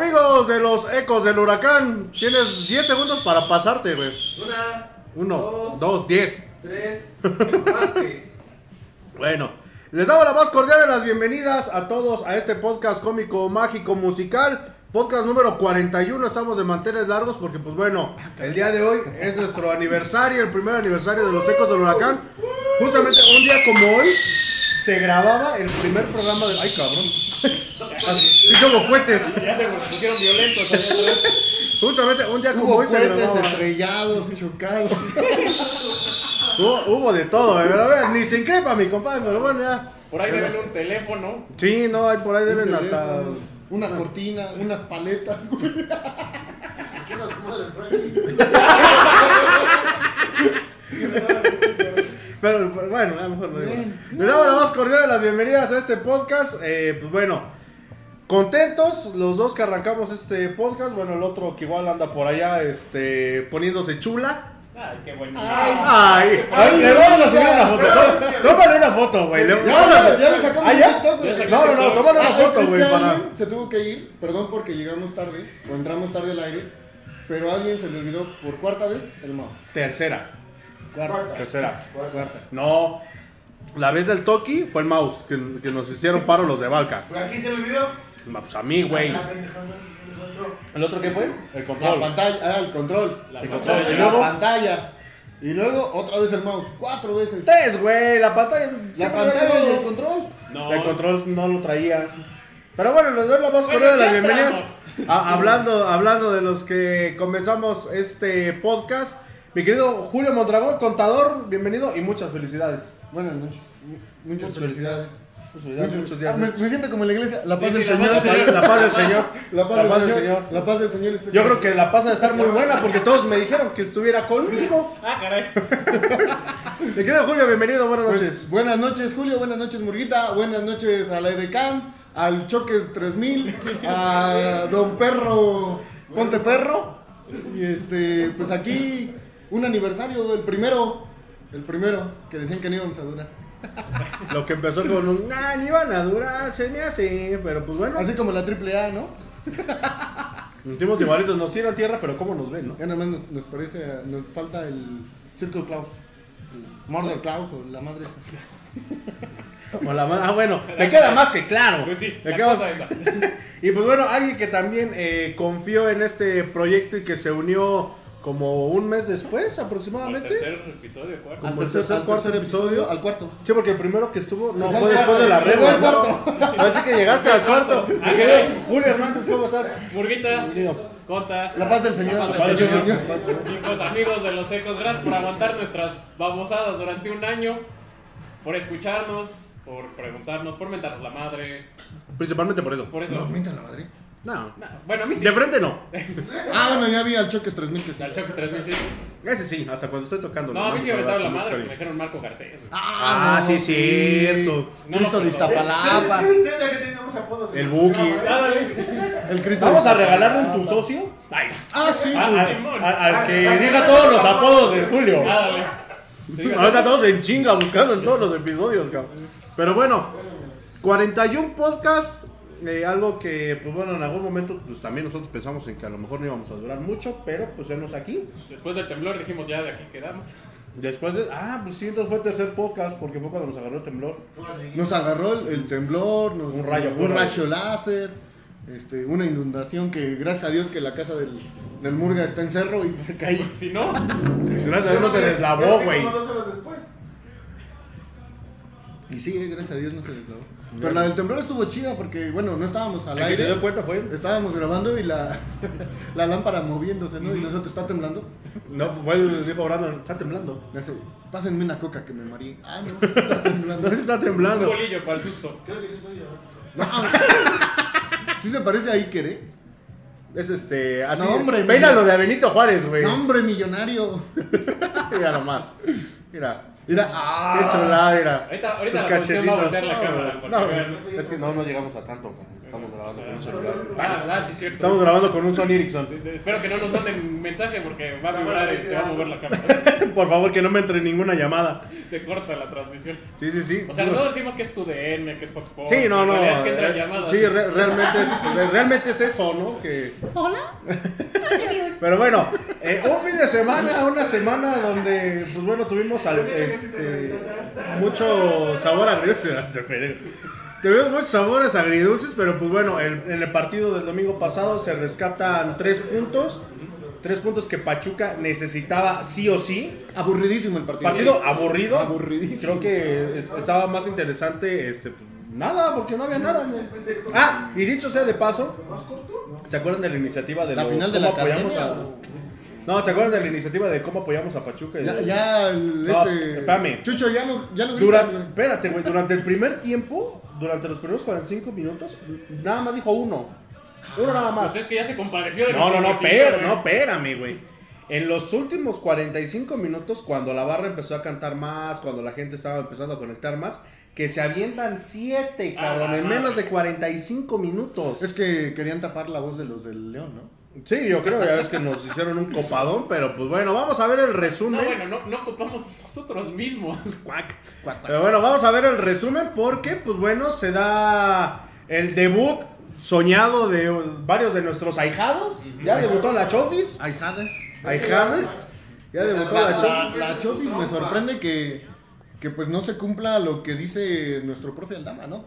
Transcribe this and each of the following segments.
Amigos de los ecos del huracán, tienes 10 segundos para pasarte, güey. Una, Uno, dos, dos, diez. tres, paste. Bueno, les damos la más cordial de las bienvenidas a todos a este podcast cómico, mágico, musical. Podcast número 41, estamos de manteles largos porque pues bueno, el día de hoy es nuestro aniversario, el primer aniversario de los ecos del huracán. Justamente un día como hoy se grababa el primer programa de... ¡Ay, cabrón! Sí, como cohetes. Ya se pusieron violentos. Justamente un día como Hubo hoy se grababa. estrellados, chocados. Hubo, hubo de todo, eh, pero a ver, ni se increpa mi compadre, pero bueno, ya. Por ahí deben un teléfono. Sí, no, hay por ahí deben hasta... Una cortina, unas paletas. Pero pero bueno, a lo mejor no digo. Le damos la más cordial de las bienvenidas a este podcast. Eh, pues bueno, contentos los dos que arrancamos este podcast. Bueno, el otro que igual anda por allá este, poniéndose chula. Ay, qué bueno. Ay, ay, le vamos a subir una foto. Tó- Tómale una foto, güey. le- Ya, vamos a- ya, ya le sacamos ¿Ah? TikTok, güey. No, no, no, tómale una foto, es que güey. Se tuvo que ir, perdón porque llegamos tarde, o entramos tarde al aire, pero a alguien se le olvidó por cuarta vez el mouse. Tercera, Cuarta. tercera. Cuarta. No, la vez del Toki fue el mouse, que, que nos hicieron paro los de Balca. ¿A quién se le olvidó? Pues a mí, güey. ¿El otro qué fue? El La control. pantalla, ah, el control. La El pantalla. control. ¿Y La luego? pantalla. Y luego otra vez el mouse. Cuatro veces. Tres, güey, la pantalla. La pantalla y el control. No. El control no lo traía. Pero bueno, les doy la más cordial de las bienvenidas. A- hablando, hablando de los que comenzamos este podcast. Mi querido Julio Mondragón, contador, bienvenido y muchas felicidades. Buenas noches. Muchas Muchas felicidades. Muchas felicidades, Muchos- muchos días. Ah, me, me siento como en la iglesia. La paz Sí, del sí, la Señor. paz del Señor. La paz del Señor. La paz, del, señor. La paz del Señor. esté Yo creo que la paz ha de estar muy buena porque todos me dijeron que estuviera conmigo. Ah, caray. Mi querido Julio, bienvenido, buenas Pues, noches. buenas noches, Julio. Buenas noches, Murguita. Buenas noches a la Edecam, al Choques 3000, a Don Perro, Ponte Perro. Y este, pues aquí, un aniversario, el primero. El primero, que decían que no íbamos a durar. Lo que empezó con un, nah, ni van a durar, se me hace, pero pues bueno. Así como la AAA, ¿no? Nos sentimos igualitos, nos tiran tierra, pero cómo nos ven, ¿no? Ya nada más nos, nos parece, nos falta el Circle Klaus. El Murder Klaus o la madre. O la ma- ah, bueno, me queda más que claro. Pues sí, Me queda. Y pues bueno, alguien que también eh, confió en este proyecto y que se unió como un mes después aproximadamente. tercer episodio, cuarto. Como el tercer, cuarto episodio. Al cuarto. Sí, porque el primero que estuvo no fue al después de la llegó regla. al cuarto. Así que llegaste al cuarto. Ah. Julio Hernández, ¿cómo estás? Murguita, Bienvenido. Conta. La paz del Señor. La paz La paz del Señor. Pues amigos de los ecos, gracias por aguantar nuestras babosadas durante un año, por escucharnos, por preguntarnos, por mentarnos la madre, Principalmente por eso. por eso. No, la madre. No. No, bueno, a mí sí. De frente no. Ah, bueno, ya vi al Choques 3000 que sí. Al choque 3005. Ese sí, hasta cuando estoy tocando. No, a mí sí me hablar mentaron la madre, me dijeron Marco Garcés. Ah, sí, cierto. No, Cristo no, de. Iztapalapa. El Buki. Ah. El Cristo Vamos a regalarle un tu socio. Nice. Ah, sí. A- pues. a- Simón. a- Al que diga todos los apodos de Julio. Ah, Ahorita todos en chinga buscando en todos los episodios, cabrón. Pero bueno, 41 podcasts. Eh, algo que, pues bueno, en algún momento, pues también nosotros pensamos en que a lo mejor no íbamos a durar mucho, pero pues venos aquí. Después del temblor dijimos ya de aquí quedamos. Después de, ah, pues sí, entonces fue el tercer podcast, porque fue cuando nos agarró el temblor. Nos agarró el, el temblor, nos- Un rayo, un rayo. láser, este, una inundación que gracias a Dios que la casa del, del Murga está en cerro y se cayó. Si no, Gracias a Dios no se deslavó, güey. Y sí, eh, gracias a Dios no se deslavó. Pero la del temblor estuvo chida porque, bueno, no estábamos al El que se dio aire. cuenta fue él. Estábamos grabando y la, la lámpara moviéndose, ¿no? Y nosotros, ¿está temblando? No, fue el dijo Brandon, está temblando. Le hace, pásenme una coca que me mareé. Ah, no, está temblando. No sé si está un temblando. bolillo para el susto. Creo que sí soy yo. No, sí se parece a Iker, ¿eh? Es este, así. No, hombre, Peínalo mira. de Benito Juárez, güey. No, hombre, millonario. Mira nomás. Mira. Mira, Qué ah, chulada, mira. Ahorita- ahorita Sus la va a cachetitos. la cámara, No, porque no, es que no, no llegamos a tanto. Estamos grabando con un celular. Ah, ah, sí, cierto. Estamos grabando con un Sony Ericsson. Espero que no nos manden mensaje porque va a vibrar y se va a mover la cámara. Por favor, que no me entre ninguna llamada. Se corta la transmisión. Sí, sí, sí. O sea, nosotros decimos que es tu DN, que es Fox Sports. Sí, no, no. Es que entran eh, llamadas. Sí, re- realmente, es, re- realmente es eso, ¿no? Que... Hola. Pero bueno, eh, un fin de semana, una semana donde, pues bueno, tuvimos al- este, mucho sabor agridulce. Tuvimos muchos sabores agridulces, pero pues bueno, el- en el partido del domingo pasado se rescatan tres puntos. Tres puntos que Pachuca necesitaba sí o sí. Aburridísimo el partido. Partido aburrido. Aburridísimo. Creo que es- estaba más interesante, este, pues, nada, porque no había nada. Ah, y dicho sea de paso, ¿se acuerdan de la iniciativa de La los final de la apoyamos a- No, ¿se acuerdan de la iniciativa de cómo apoyamos a Pachuca? Ya, ya el, No, este, espérame. Chucho, ya no, ya no Durante, espérate, güey, durante el primer tiempo, durante los primeros 45 minutos, nada más dijo uno. Uno nada más. Pues es que ya se compadeció de No, no, no, pero, no, espérame, güey. En los últimos 45 minutos, cuando la barra empezó a cantar más, cuando la gente estaba empezando a conectar más, que se avientan 7, Ah, cabrón, en no. menos de 45 minutos. Es que querían tapar la voz de los del León, ¿no? Sí, yo creo, ya ves que nos hicieron un copadón, pero pues bueno, vamos a ver el resumen. No, bueno, no, no ocupamos nosotros mismos. Cuac. Cuac, cuac. Pero bueno, vamos a ver el resumen porque, pues bueno, se da el debut soñado de varios de nuestros ahijados. Ya debutó la Chofis. Ahijadas. Ahijadas. Ya debutó la La, la, Chofis. la Chotis me sorprende que, que pues no se cumpla lo que dice nuestro profe Aldama, ¿no?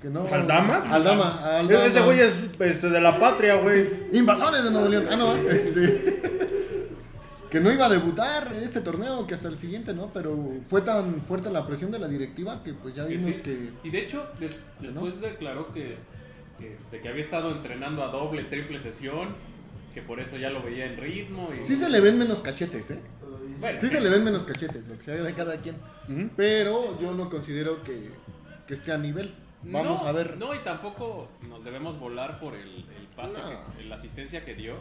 Que no... ¿Aldama? Aldama, Aldama. Ese güey es este, de la patria, güey. Invasores de Nuevo León. Ah, no, este... que no iba a debutar en este torneo, que hasta el siguiente, ¿no? Pero fue tan fuerte la presión de la directiva que pues ya Que vimos sí. que... Y de hecho, des- después declaró que, que, este, que había estado entrenando a doble, triple sesión, que por eso ya lo veía en ritmo. Y, Sí se le ven menos cachetes, ¿eh? Bueno, Sí se le ven menos cachetes, lo que sea de cada quien. Pero yo no considero que, que esté a nivel. Vamos no, a ver. No, y tampoco nos debemos volar por el, el pase, No. que- la asistencia que dio.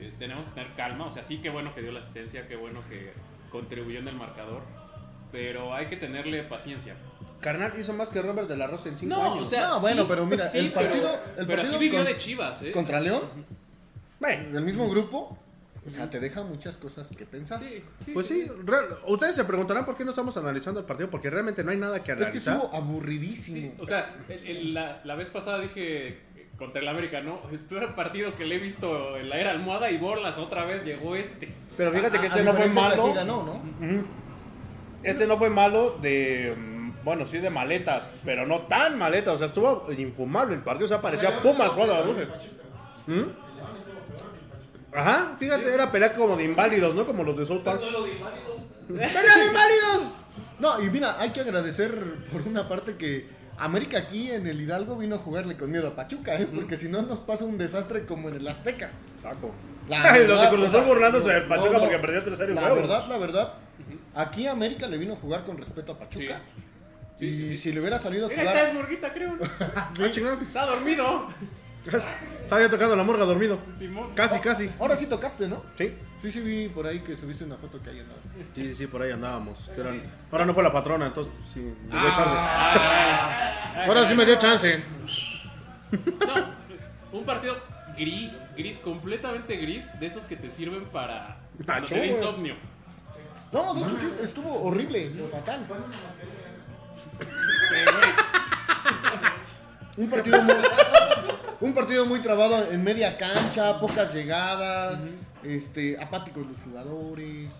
Eh, tenemos que tener calma. O sea, sí, qué bueno que dio la asistencia, qué bueno que contribuyó en el marcador. Pero hay que tenerle paciencia. Carnal hizo más que Robert de la Rosa en 5 No, años. o sea, No, sí, bueno, pero mira, sí, el partido- Pero, el pero partido sí vivió con- de Chivas, ¿eh? Contra León, Bueno, del mismo grupo, o sea, te deja muchas cosas que pensar. Sí, sí, pues sí, real- ustedes se preguntarán por qué no estamos analizando el partido, porque realmente no hay nada que Es que analizar. estuvo aburridísimo. Sí, o sea, el- el- la, la vez pasada dije eh, contra el América, ¿no? El peor partido que le he visto en la era almohada y borlas otra vez llegó este. Pero fíjate que a este no fue malo. aquí ganó, ¿no? Este no fue malo de. mm, Bueno, sí de maletas, pero no tan maletas. O sea, estuvo infumable el partido. O sea, parecía Pumas jugando a la luces. ¿Mm? Ajá, fíjate, era pelea como de inválidos, ¿no? Como los de South Park. ¡Pelea de inválidos! No, y mira, hay que agradecer por una parte que América aquí en el Hidalgo vino a jugarle con miedo a Pachuca, ¿eh? porque si no nos pasa un desastre como en el Azteca. Saco. La los de Cruz Azul burlándose no, Pachuca no. porque perdió 3 el La verdad, la verdad, aquí América le vino a jugar con respeto a Pachuca. Sí, y sí, sí. si le hubiera salido a Mira, está jugar... es Murguita, creo. Chingado. Está dormido. Estaba yo tocando la morga dormido. Simón. Casi, casi. Ahora sí tocaste, ¿no? Sí. Sí, sí vi por ahí que subiste una foto que hay andaba. Sí, sí, sí, por ahí andábamos. Pero Ahora no fue la patrona, entonces pues, sí, me dio chance. Ah, Ahora sí me dio chance. no, un partido gris, gris, completamente gris, de esos que te sirven para cuando Nacho, te da güey. insomnio. No, de hecho sí estuvo horrible, fatal. Pero, güey, Un partido muy, un partido muy trabado en media cancha, pocas llegadas, este, apáticos los jugadores.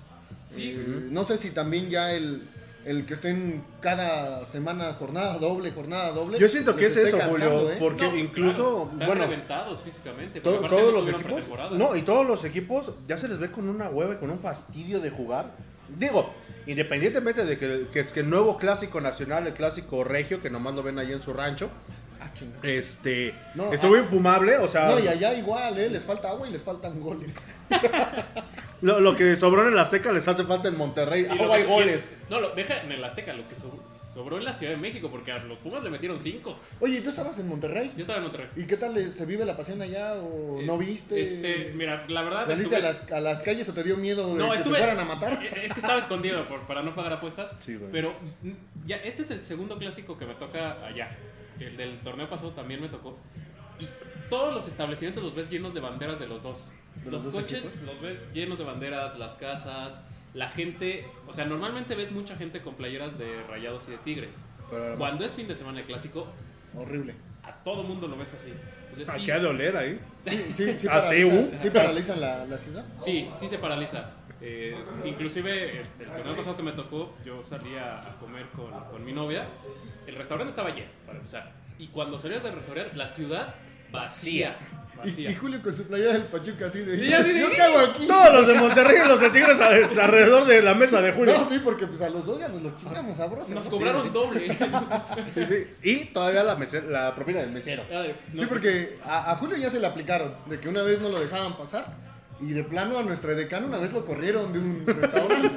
Sí. Eh, no sé si también ya el, el que estén cada semana jornada doble, jornada doble. Yo siento que es eso, cansando, Julio, ¿eh? porque no, incluso, claro, están bueno, reventados físicamente. todos los equipos, no, y todos los equipos ya se les ve con una hueva y con un fastidio de jugar. Digo, independientemente de que, que es que el nuevo clásico nacional, el clásico regio, que nomás lo ven ahí en su rancho, Ah, este, No, estuvo ah. infumable, o sea, No, y allá igual, ¿eh? les falta agua y les faltan goles. lo, lo que sobró en el Azteca les hace falta en Monterrey, Y agua y que- goles. No, lo deja en el Azteca, lo que so- sobró en la Ciudad de México, porque a los Pumas le metieron cinco. Oye, ¿tú estabas en Monterrey? Yo estaba en Monterrey. ¿Y qué tal eh, se vive la pasión allá o no viste? Este, mira, la verdad. ¿Saliste a estuve- las, a las calles o te dio miedo de No, que estuve. se fueran a matar? Es que estaba escondido por, para no pagar apuestas. Sí, güey. Pero mm, ya, este es el segundo clásico que me toca allá. El del torneo pasado también me tocó. todos los establecimientos los ves llenos de banderas de los dos. ¿De los, los dos coches equipos? los ves llenos de banderas, las casas, la gente. O sea, normalmente ves mucha gente con playeras de rayados y de tigres. Pero- Cuando es fin de semana de clásico, Horrible. a todo mundo lo ves así. O sea, Ah, sí, qué ha de oler ahí. Sí, sí, sí, Ah, sí, paralizan, uh. sí paralizan la, la ciudad. sí, sí se paraliza. Eh, inclusive el, el torneo pasado que me tocó, yo salía a comer con, con mi novia. El restaurante estaba lleno, para empezar. Y cuando salías del restaurante, la ciudad vacía. Y, Vacía. y Julio con su playera del Pachuca así de. Sí, así de- ¿Yo qué hago aquí? Todos los de Monterrey y los de Tigres a- alrededor de la mesa de Julio. No, sí, porque pues a los dos ya nos los chingamos sabrosos. Nos ¿no? cobraron Sí, doble. Sí, sí. Y todavía la, meser- la propina del mesero. Ay, no, Sí, porque a, a Julio ya se le aplicaron, de que una vez no lo dejaban pasar. Y de plano a nuestra decana una vez lo corrieron de un restaurante.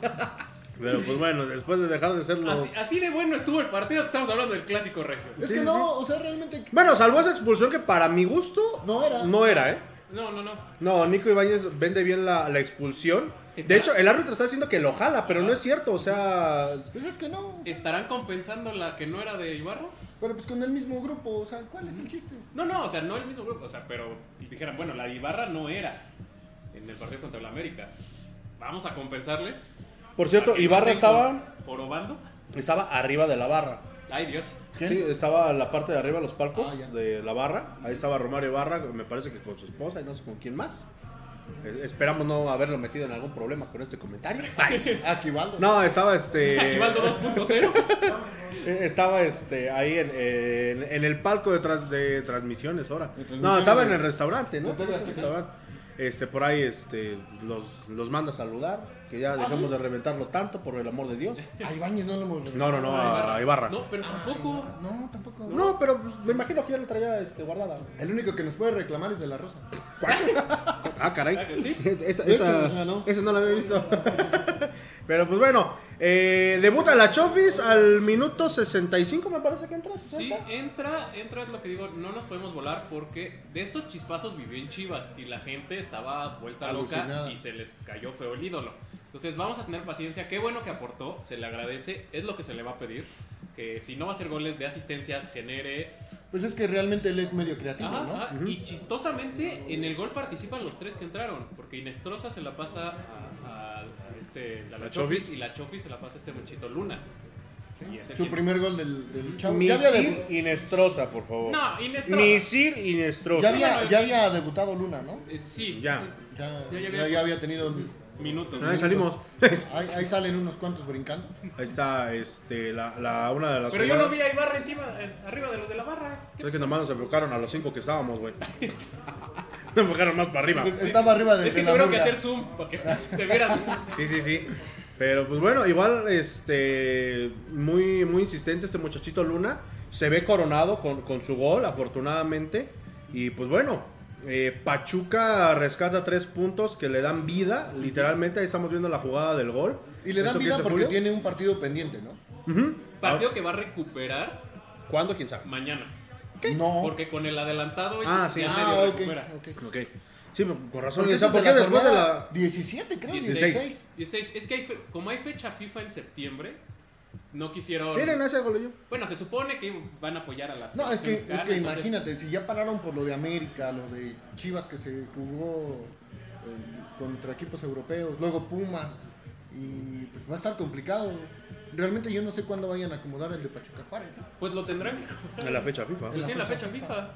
Pero pues bueno, después de dejar de ser los... Así, así de bueno estuvo el partido que estamos hablando del clásico regio. Es Sí, que sí, no, o sea, realmente. Bueno, salvo esa expulsión que para mi gusto No era. no era, ¿eh? No, no, no. No, Nico Ibáñez vende bien la, la expulsión. Está- De hecho, el árbitro está diciendo que lo jala, pero no es cierto, o sea... Pues es que no. ¿Estarán compensando la que no era de Ibarra? Pero pues con el mismo grupo, o sea, ¿cuál es el chiste? No, no, o sea, no el mismo grupo, o sea, pero dijeran, bueno, la de Ibarra no era en el partido contra el América. Vamos a compensarles. Por cierto, Ibarra estaba, Jorobando. estaba arriba de la barra. Ay, Dios. ¿Quién? Sí, estaba en la parte de arriba de los palcos Ah, de la barra. Ahí estaba Romario Ibarra, me parece que con su esposa y no sé con quién más. Eh, esperamos no haberlo metido en algún problema con este comentario. Ah, Quivaldo. No, estaba este. Aquivaldo 2.0. eh, Estaba este ahí en, en- en el palco de, de transmisiones ahora. transmisiones No, estaba en el restaurante, ¿no? de. Restaurante. Este, por ahí este, los, los manda a saludar. Que ya dejemos de reventarlo tanto, por el amor de Dios. A Ibáñez no lo hemos No, no, no, a Ibarra. No, pero tampoco. No, tampoco. No, pero pues, me imagino que ya lo traía este, guardada. El único que nos puede reclamar es de la Rosa. Ah, caray. Ah, ¿sí? Esa, hecho, esa- o sea, ¿no? esa no la había visto. Pero pues bueno, eh, debuta la Chofis al minuto 65, me parece que entra. Sí, 60. entra, entra, es lo que digo, no nos podemos volar porque de estos chispazos vivió en Chivas y la gente estaba vuelta loca Alucinada. y se les cayó feo el ídolo. Entonces vamos a tener paciencia, qué bueno que aportó, se le agradece, es lo que se le va a pedir, que si no va a hacer goles de asistencias, genere... Pues es que realmente él es medio creativo, Ajá, ¿no? ajá, Y chistosamente en el gol participan los tres que entraron, porque Inestrosa se la pasa a este, la, La Chofis, Chofis. y la Chofis se la pasa a este muchito Luna. Ese Su primer gol del, del chavo. Ya había, Misir Inestrosa, por favor. No, Inestrosa. Misir ya, Inestrosa. había, bueno, ya había debutado Luna, ¿no? Eh, sí, Ya. Ya, Ya, ya ya, había- ya había tenido. minutos. Ahí salimos. Ahí, ahí salen unos cuantos brincando. Ahí está este, la, la- una de las Pero yo no jugadas. vi a Ibarra encima, eh, arriba de los de la barra. ¿Qué Es que nomás nos enfocaron a los cinco que estábamos, güey. Nos enfocaron más para arriba. Es- Estaba arriba de Es que la tuvieron que hacer zoom para que se vieran. Sí, sí, sí. Pero pues bueno, igual este muy muy insistente este muchachito Luna. Se ve coronado con, con su gol, afortunadamente. Y pues bueno, eh, Pachuca rescata tres puntos que le dan vida. Literalmente, ahí estamos viendo la jugada del gol. Y le dan ¿Eso qué vida porque Julio? tiene un partido pendiente, ¿no? Partido que va a recuperar ¿Cuándo? ¿Quién sabe? mañana. No. Porque con el adelantado Ah, sí. ya Ah, medio ok. recupera. ok. Ok. Sí, con razón. Porque ¿Y esa- esta ¿Por qué después de la...? 17, creo. 16. 16. 16. Es que hay fe- como hay fecha FIFA en septiembre, no quisieron. Miren, ese gol yo. Bueno, se supone que van a apoyar a las. No, es que, es que entonces- imagínate, si ya pararon por lo de América, lo de Chivas que se jugó eh, contra equipos europeos, luego Pumas, y pues va a estar complicado. Realmente yo no sé cuándo vayan a acomodar el de Pachuca Juárez. ¿eh? Pues lo tendrán que coger. En la fecha FIFA. Pues sí, en la fecha FIFA.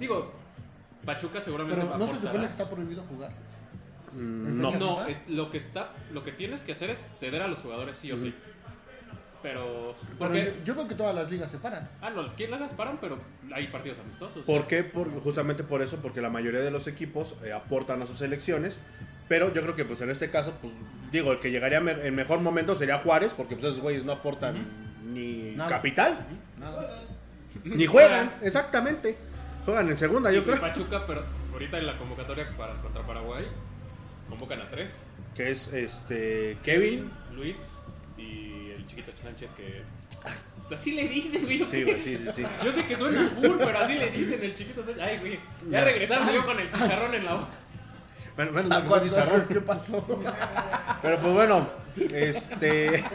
Digo, Pachuca seguramente Pero va a no se supone que está prohibido jugar. Mm, ¿En no. No, es, lo que está, lo que tienes que hacer es ceder a los jugadores sí o sí. Pero, Pero porque, yo, yo veo que todas las ligas se paran. ah, no, los que las paran, pero hay partidos amistosos. ¿Por qué? Por, justamente por eso, porque la mayoría de los equipos eh, aportan a sus selecciones. Pero yo creo que pues en este caso, pues digo, el que llegaría me- en mejor momento sería Juárez, porque pues esos güeyes no aportan ni Nada. capital, Nada. ni juegan, exactamente. Juegan en segunda, yo Y creo. Pachuca, pero ahorita en la convocatoria para, contra Paraguay, convocan a tres. Que es este Kevin. Luis y el chiquito Sánchez que... O sea, así le dicen, güey. Sí, güey, sí, sí, sí. Yo sé que suena cool, pero así le dicen el chiquito Sánchez. Ay, güey. Ya regresamos yo con el chicharrón en la boca. Bueno, bueno, Ah, no, ¿cuál- chicharrón. ¿Qué pasó? Pero pues bueno, este.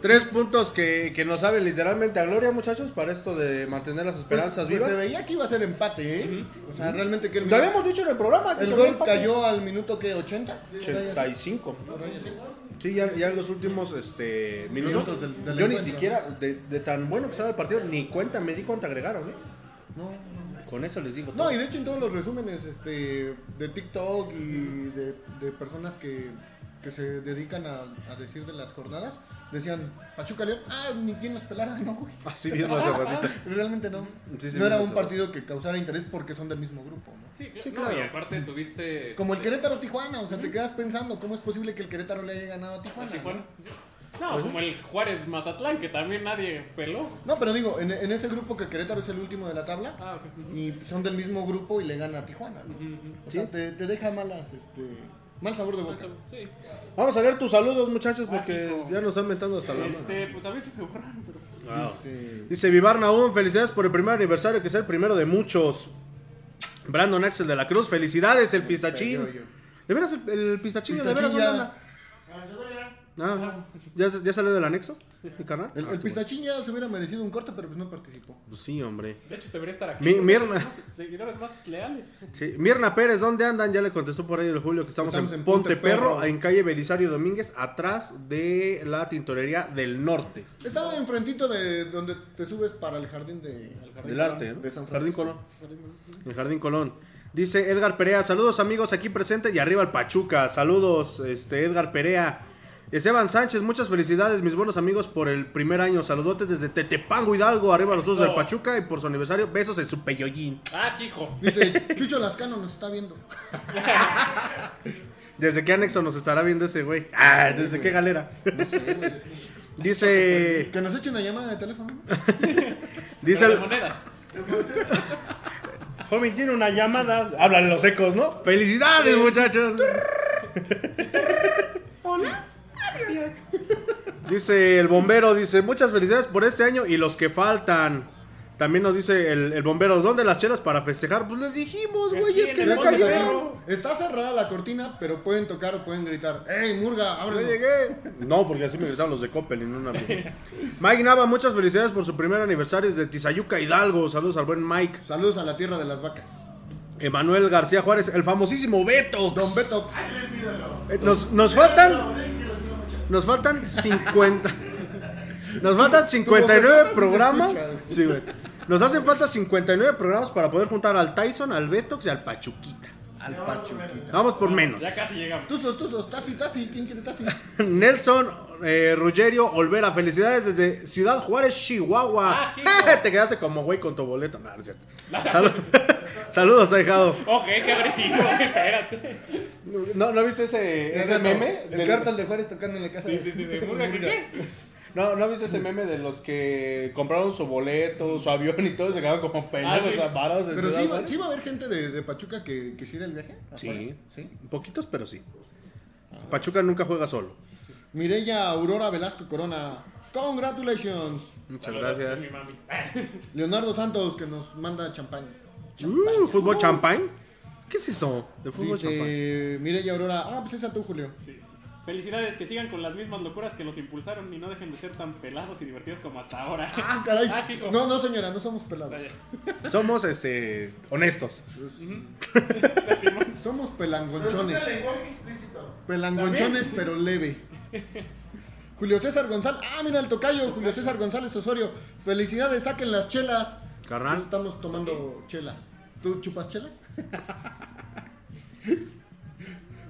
Tres puntos que, que nos saben literalmente a gloria, muchachos, para esto de mantener las esperanzas Pues vivas. se veía que iba a ser empate, ¿eh? O sea, realmente que el, Lo habíamos dicho en el programa. el gol empate. cayó al minuto que 80. 85. Por ahí así. Sí, ya, ya en los últimos este, minutos. Del- del yo ni siquiera, de, de tan bueno que estaba el partido, ni cuenta me di cuánto agregaron, ¿eh? No, Con eso les digo. No, todo. y de hecho en todos los resúmenes este, de TikTok y de, de personas que, que se dedican a, a decir de las jornadas, decían, Pachuca León, ah, ni quien nos pelara, no, güey. Así mismo hace ratito. Realmente no. Sí, sí, no era un partido que causara interés porque son del mismo grupo, ¿no? Sí, claro. Sí, No, claro. y aparte tuviste. Como el este, Querétaro Tijuana, o sea, te quedas pensando, ¿cómo es posible que el Querétaro le haya ganado a Tijuana? Tijuana. No, como el Juárez Mazatlán, que también nadie peló. No, pero digo, en, en ese grupo que Querétaro es el último de la tabla, Ah, ok. y son del mismo grupo y le gana a Tijuana, ¿no? O sea, te, te deja malas, este, mal sabor de boca. Sí. Vamos a ver tus saludos, muchachos, porque Mágico. ya nos están metiendo hasta la mano. Este, pues a veces me borraron, pero. Wow. Sí. Dice Vivar Naum, felicidades por el primer aniversario, que es el primero de muchos. Brandon Axel de la Cruz, felicidades, el pistachín. ¿De veras el, el pistachín? ¿De veras? Ah, ¿ya, ya salió del anexo, mi carnal? El, Ah, el pistachín ya se hubiera merecido un corte, pero pues no participó. Pues sí, hombre. De hecho, debería estar aquí. Mi- Mirna. son más Seguidores más leales. Sí. Mirna Pérez, ¿dónde andan? Ya le contestó por ahí el Julio que estamos, Estamos en, en Ponte, Ponte Perro, Perro. en calle Belisario Domínguez, atrás de la tintorería del norte. Estaba enfrentito de donde te subes para el jardín de... Del arte, ¿no? De San Jardín. Colón. El Jardín Colón. Dice Edgar Perea, saludos amigos aquí presentes y arriba el Pachuca. Saludos, este Edgar Perea. Esteban Sánchez, muchas felicidades, mis buenos amigos, por el primer año. Saludotes desde Tetepango Hidalgo, arriba los dos del Pachuca y por su aniversario, besos en su peyollín. Ah, hijo. Dice, Chucho Lascano nos está viendo. ¿Desde qué anexo nos estará viendo ese güey? Ah, ¿desde qué galera? No sé, güey. Dice, Que nos eche una llamada de teléfono. dice Pero de monedas. joven tiene una llamada. Hablan los ecos, ¿no? Felicidades, muchachos. Dice el bombero, dice, muchas felicidades por este año y los que faltan. También nos dice el, el bombero, ¿dónde las chelas para festejar? Pues les dijimos, güey, es que no Ponte cayeron. Está cerrada la cortina, pero pueden tocar o pueden gritar. ¡Ey, Murga, No ábrelo! llegué. No, porque así me gritaron los de Coppel en una. Mike Nava, muchas felicidades por su primer aniversario desde Tizayuca Hidalgo. Saludos al buen Mike. Saludos a la tierra de las vacas. Emanuel García Juárez, el famosísimo Beto. Don Beto. Eh, Nos, nos faltan. Nos faltan 50. Nos faltan 59 personas sí se programas. Sí, güey. Nos hacen falta 59 programas para poder juntar al Tyson, al Betox y al Pachuquita. Al Pachuquita. Vamos por menos. Ya casi llegamos. Tuzos, tuzos, tazi, tazi. ¿Quién quiere tazi? Nelson eh, Ruggerio Olvera, felicidades desde Ciudad Juárez, Chihuahua. Ah. Te quedaste como güey con tu boleto. No, no es cierto. Salu- Saludos, ahijado. Ok, qué agresivo. Espérate. ¿No, ¿No viste ese, ese meme? El del- cartel de Juárez tocando en la casa. Sí, sí, sí. De Murga, ¿qué, qué? ¿No, ¿No viste ese meme de los que compraron su boleto, su avión y todo se quedaron como pendejos Ah, sí. en Pero sí, va- Juárez? sí va a haber gente de, de Pachuca que quisiera el viaje. ¿a Sí. Sí. Poquitos, pero sí. Pachuca nunca juega solo. Mireya Aurora Velasco Corona. Congratulations. Muchas Saludos, gracias. mi mami. Leonardo Santos que nos manda champán. Mm, ¿Fútbol champagne? ¿Qué es eso? De fútbol champagne. Dice Mireya Aurora. Ah, pues esa tú, Julio. Sí. Felicidades, que sigan con las mismas locuras que nos impulsaron y no dejen de ser tan pelados y divertidos como hasta ahora. Ah, caray. Ah, hijo. No, no, señora, no somos pelados. Vaya. Somos este honestos. Simón. Somos pelangonchones. lenguaje explícito. Pelangonchones, pero leve. Julio César González. Ah, mira el tocayo. Julio César González Osorio. Felicidades, saquen las chelas. Carnal. Estamos tomando chelas. ¿Tú chupas chelas?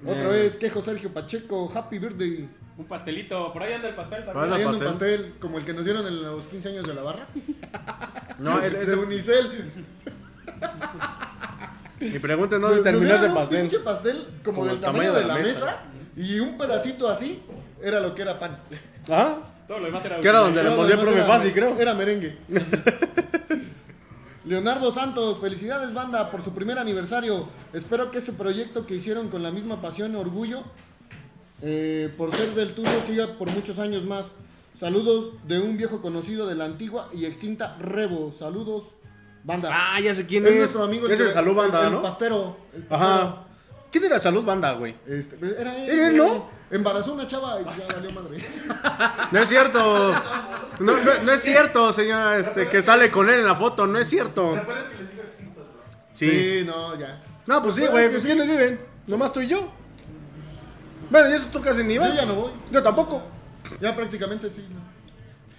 Otra vez, quejo Sergio Pacheco. Happy birthday. Un pastelito. Por ahí anda el pastel Por ahí Hay un pastel. pastel como el que nos dieron en los 15 años de la barra. No, es, es- de Unicel. mi pregunta es Nos- dónde terminó nos ese dieron un pastel. pinche pastel como, Como del el tamaño, de la mesa. Y un pedacito así era lo que era pan. ¿Ah? Todo lo demás era. ¿Qué era donde le no, profe Fácil, creo? Era merengue. Leonardo Santos, felicidades banda por su primer aniversario. Espero que este proyecto que hicieron con la misma pasión y orgullo eh, por ser del tuyo siga por muchos años más. Saludos de un viejo conocido de la antigua y extinta Rebo. Saludos, banda. Ah, ya sé quién es es. nuestro amigo Es el que- salud banda, el ¿no? pastero. el pastero. Ajá. ¿Quién era Salud Banda, güey? Este, era él. ¿Era él, no? Embarazó una chava y ya valió madre. No es cierto. No, no, no es cierto, señora, este, que sale con él en la foto. No es cierto. ¿Te acuerdas que les digo extintos, bro? Sí. Sí, no, ya. No, pues sí, Pues güey. Pues sí. ¿quiénes viven? Nomás tú y yo. Bueno, y eso tú casi ni vas. Yo ya no voy. Yo tampoco. Ya prácticamente sí. no.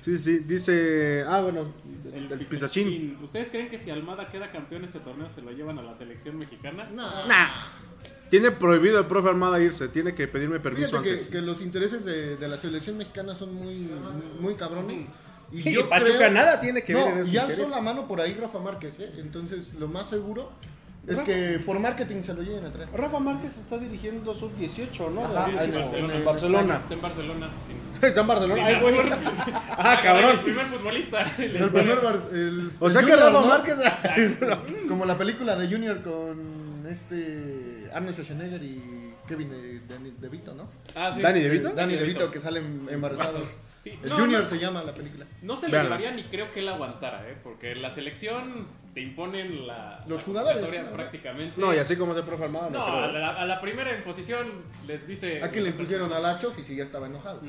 Sí, sí, dice. Ah, bueno, el, El pistachín. ¿Ustedes creen que si Almada queda campeón este torneo se lo llevan a la selección mexicana? No. Nah. Tiene prohibido el profe Armada irse. Tiene que pedirme permiso Fíjate que, antes. que los intereses de, de la selección mexicana son muy, muy cabrones. Y Sí, yo Pachuca creo- nada tiene que ver en No, esos y alzó la mano por ahí Rafa Márquez, ¿eh? Entonces, lo más seguro es que por marketing se lo lleguen a traer. Rafa Márquez está dirigiendo sub-18, ¿no? Ajá, En- en en, Barcelona. en Barcelona. Está en Barcelona. sin- Está en Barcelona. Ay, güey. Ah, El cabrón. primer futbolista. El primer Bar- el- O el sea que Rafa ¿no? Márquez. Como la película de Junior con este Arnold Schwarzenegger y Kevin de, de, DeVito, ¿no? Ah, sí. ¿Dani DeVito? Danny DeVito que salen embarazados. Sí. El No, Junior no. se llama la película. No se le llevaría ni creo que él aguantara, ¿eh? Porque la selección te imponen la, Los la jugadores, ¿no? prácticamente. No, y así como es el profe Armada, no, No, creo. a la, a la primera imposición les dice. Aquí le pusieron a la Chof y sí ya estaba enojado.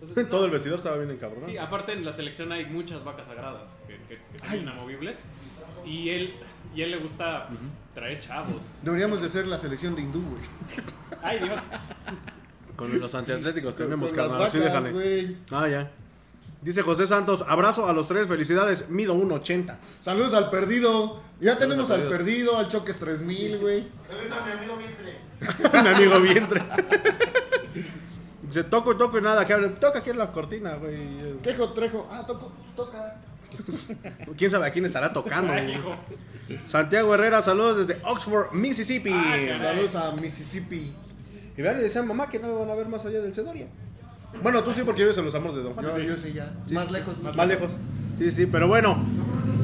Entonces, Todo el vestidor estaba bien encabronado. Sí, aparte en la selección hay muchas vacas sagradas que, que- que son inamovibles. Y él, y él le gusta pues, traer chavos. Deberíamos de ser la selección de hindú, güey. Ay, Dios. Con los antiatléticos tenemos, Con las carnal. Así vacas, déjale. güey. Ah, ya. Dice José Santos, abrazo a los tres, felicidades, mido 1.80. Saludos al perdido. Ya tenemos al perdido, al Choques 3000, güey. Saludos a mi amigo Vientre. Mi amigo vientre. Dice, toco, toco y nada, que hable. Toca aquí en la cortina, güey. Quejo, trejo. Ah, toco, pues toca. ¿Quién sabe a quién estará tocando? Ay, güey? hijo. Santiago Herrera, saludos desde Oxford, Mississippi. Ah. Saludos a Mississippi. y vean, le decían mamá que no me van a ver más allá del Cedoria. Bueno, tú sí, porque vives en los amos de Don Juan. Yo, yo sí ya. Sí, más sí, lejos. Más, lejos. Sí, sí, pero bueno.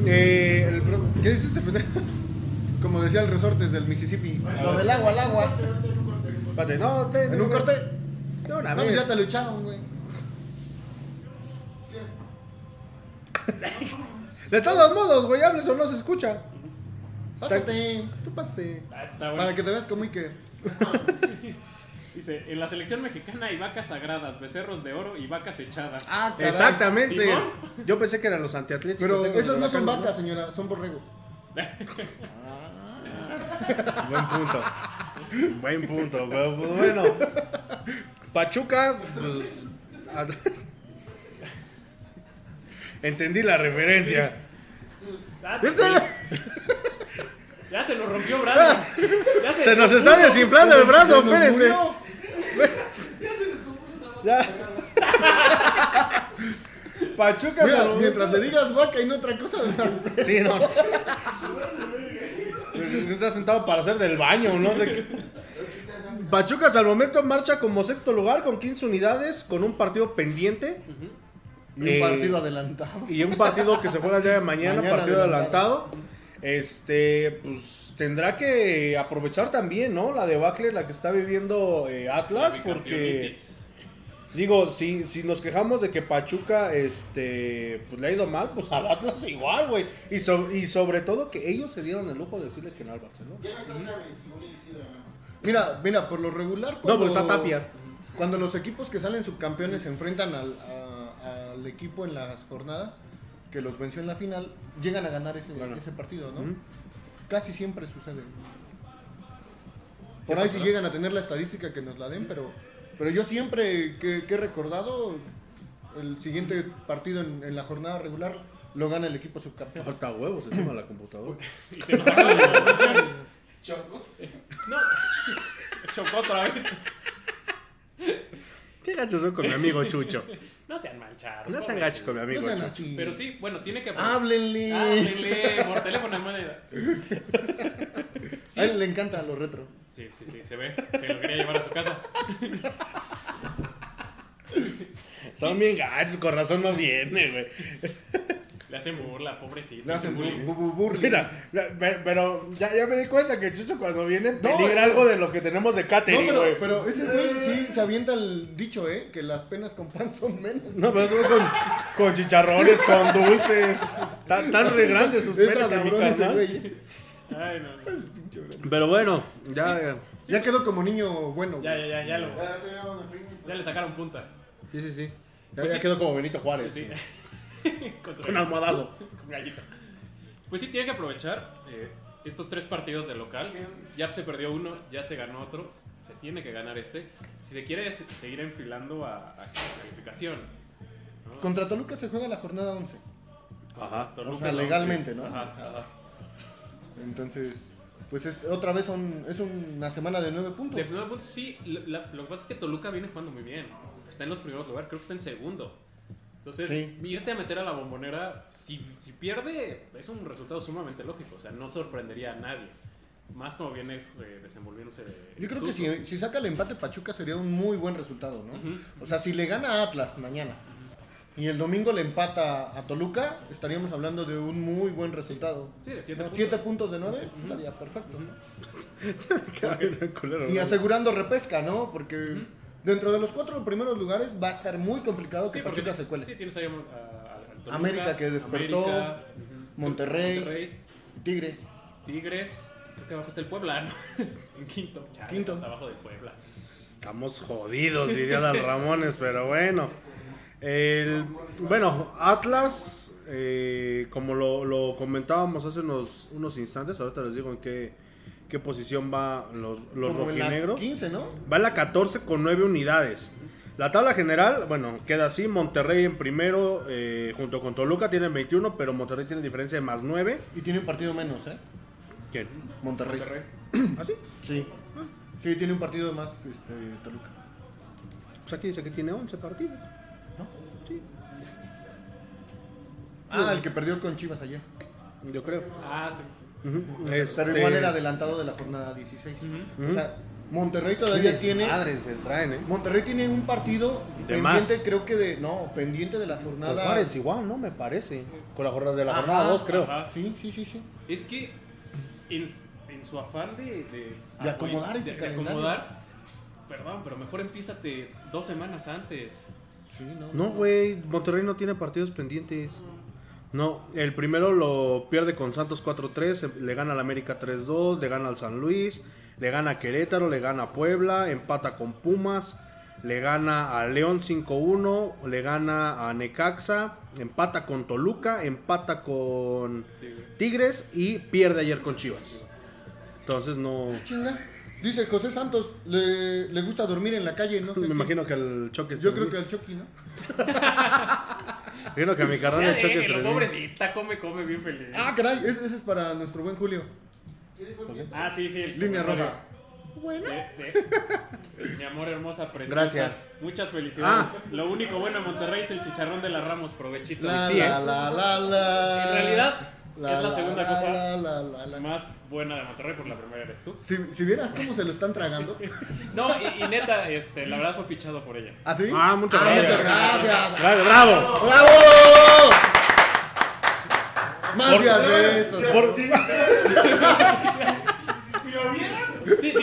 eh, el ¿Qué dices este pendejo? Como decía el resortes del Mississippi. Lo del agua al agua. Espérate, no, te, En un corte. De una No, pues vez. ya te lo echaron, güey. De todos modos, güey, hables o no se escucha. Pásate. Tú paste. Ah, está bueno. Para que te veas como Iker. Dice, en la selección mexicana hay vacas sagradas, becerros de oro y vacas echadas. Ah, caray. Exactamente. ¿Simón? Yo pensé que eran los antiatléticos. Pero esos no son vacas, señora, son borregos. Buen punto. Buen punto. Pero, pues, bueno. Pachuca, pues. Entendí la referencia. Ah, Ese- Ya se nos rompió Brandon. Ya Se nos está descompuso. desinflando el brazo, Se nos espérense. murió. Ya. Pachuca Mira, mientras le digas vaca y no otra cosa. Sí, no. Está sentado para hacer del baño, no sé qué. Pachuca hasta el momento marcha como sexto lugar con 15 unidades, con un partido pendiente Y un Eh, partido adelantado. y un partido que se juega el día de mañana, Mañana partido adelantado. adelantado. Este, pues tendrá que aprovechar también, ¿no? La debacle la que está viviendo eh, Atlas, porque. Digo, si, si nos quejamos de que Pachuca este, pues le ha ido mal, pues al Atlas igual, güey. Y, so- y sobre todo que ellos se dieron el lujo de decirle que no al Barcelona. Ya no se sabe si voy a decir o no. Mira, mira, por lo regular. No, porque está Tapias. Cuando los equipos que salen subcampeones se enfrentan al, a- al equipo en las jornadas que los venció en la final, llegan a ganar ese, Bueno. ese partido, ¿no? Casi siempre sucede. Por ahí si llegan a tener la estadística que nos la den, pero, pero yo siempre que, que he recordado, el siguiente partido en, en la jornada regular lo gana el equipo subcampeón. Falta huevos encima de la computadora. Y se nos acaba. Choco. No. Chocó otra vez. Qué gachos son con mi amigo Chucho. No sean manchados. No sean gachos con mi No amigo sean Chucho. así. Pero sí, bueno, tiene que. Háblenle. Háblenle por teléfono en moneda. Sí. A él le encanta lo retro. Sí, sí, sí, se ve. Se lo quería llevar a su casa. Son bien gachos, con razón no viene, güey. Le hacen burla, pobrecito. Le hacen bullying. bu- bu- burling. Mira, la- pero ya, ya me di cuenta que Chucho cuando viene No, peligra eh. algo de lo que tenemos de No, catering, pero, güey. pero ese güey sí se avienta el dicho, ¿eh? Que las penas con pan son menos. No, pero eso con, con chicharrones, con dulces. Tan, tan re grandes sus Está penas en mi cabrón ese canal. güey. Ay, no. Pero bueno, ya. Ya quedó como niño bueno. Ya, güey. ya, ya, ya, lo- ya le sacaron punta. Sí, sí, sí. Ya, Pues ya sí. quedó como Benito Juárez. Sí. Con su Un almohadazo. Con gallito. Pues sí, tiene que aprovechar eh, estos tres partidos de local. Ya se perdió uno, ya se ganó otro. Se tiene que ganar este. Si se quiere se- seguir enfilando a, a calificación. ¿no? Contra Toluca se juega la jornada 11. Ajá. Toluca o sea, legalmente. ¿no? Ajá, O sea, ajá. Entonces, pues es, otra vez son, es una semana de nueve puntos. De primer punto, sí. la- la- lo que pasa es que Toluca viene jugando muy bien. Está en los primeros lugares, creo que está en segundo. Entonces, Sí. irte a meter a la bombonera, si, si pierde, es un resultado sumamente lógico. O sea, no sorprendería a nadie. Más como viene eh, desenvolviéndose. Yo creo que si, si saca el empate Pachuca sería un muy buen resultado, ¿no? O sea, si le gana a Atlas mañana y el domingo le empata a Toluca, estaríamos hablando de un muy buen resultado. Sí, de siete ¿No? puntos. Siete puntos de nueve, estaría perfecto. Culero, Y ¿no? asegurando repesca, ¿no? Porque dentro de los cuatro primeros lugares va a estar muy complicado que Sí, Pachuca se cuele. Sí, tienes ahí a, a- al Toluca, América que despertó, América, Monterrey. Monterrey, Tigres. Tigres, creo que abajo está el Puebla, ¿no? en quinto. Chale, Quinto. estamos abajo del Puebla. Estamos jodidos, diría las Ramones, pero bueno. El, bueno, Atlas, eh, como lo, lo comentábamos hace unos, unos instantes, ahorita les digo en qué, qué posición va los, los como en la rojinegros. 15, ¿no? Va en la 14 con 9 unidades. La tabla general, bueno, queda así. Monterrey en primero, eh, junto con Toluca, tienen 21, pero Monterrey tiene diferencia de más 9. Y tiene un partido menos, ¿eh? ¿Quién? Monterrey. Monterrey. ¿Ah, sí? Sí. Sí, tiene un partido más este, Toluca. Pues aquí dice que tiene 11 partidos. Ah, el que perdió con Chivas ayer. Yo creo. Ah, sí. Ujú. Pero Este- igual era adelantado de la jornada 16. O sea, Monterrey todavía tiene. Madres, se traen, ¿eh? Monterrey tiene un partido De pendiente, más. creo que de. No, pendiente de la Con jornada. Juárez igual, ¿no? Me parece. Con la jornada de la Ajá, jornada 2, creo. ajá. Sí, sí, sí, sí. Es que en, su- en su afán de, de, De acomodar este de- de calendario. acomodar, perdón, pero mejor empízate dos semanas antes. Sí, no. No, güey, Monterrey no tiene partidos pendientes. No, el primero lo pierde con Santos 4-3, le gana al América 3-2, le gana al San Luis, le gana a Querétaro, le gana a Puebla, empata con Pumas, le gana a León 5-1, le gana a Necaxa, empata con Toluca, empata con Tigres y pierde ayer con Chivas. Entonces no... Chinga. Dice José Santos, le, le gusta dormir en la calle, no sé. Me qué. imagino que el choque es Yo creo que al Chucky, ¿no? Imagino que a mi carnal el choque mil. pobrecito, está come, come bien feliz. Ah, caray, ese, ese es para nuestro buen Julio. Ah, sí, sí. el Línea roja. Bueno. Mi amor hermosa, preciosa. Gracias. Muchas felicidades. Ah. Lo único bueno de Monterrey es el chicharrón de la Ramos, provechito. La, sí, la, ¿eh? la, la, la. En realidad, La, es la la, segunda la, cosa la, la, la, la. más buena de Monterrey, porque la primera eres tú. Si, si vieras cómo se lo están tragando. No, y, y neta, este, la verdad fue pichado por ella. ¿Ah, sí? Ah, muchas Ah, gracias. gracias. Bravo, bravo. ¡Bravo! Más días de. Por- Si, si lo vieran, Sí, sí. si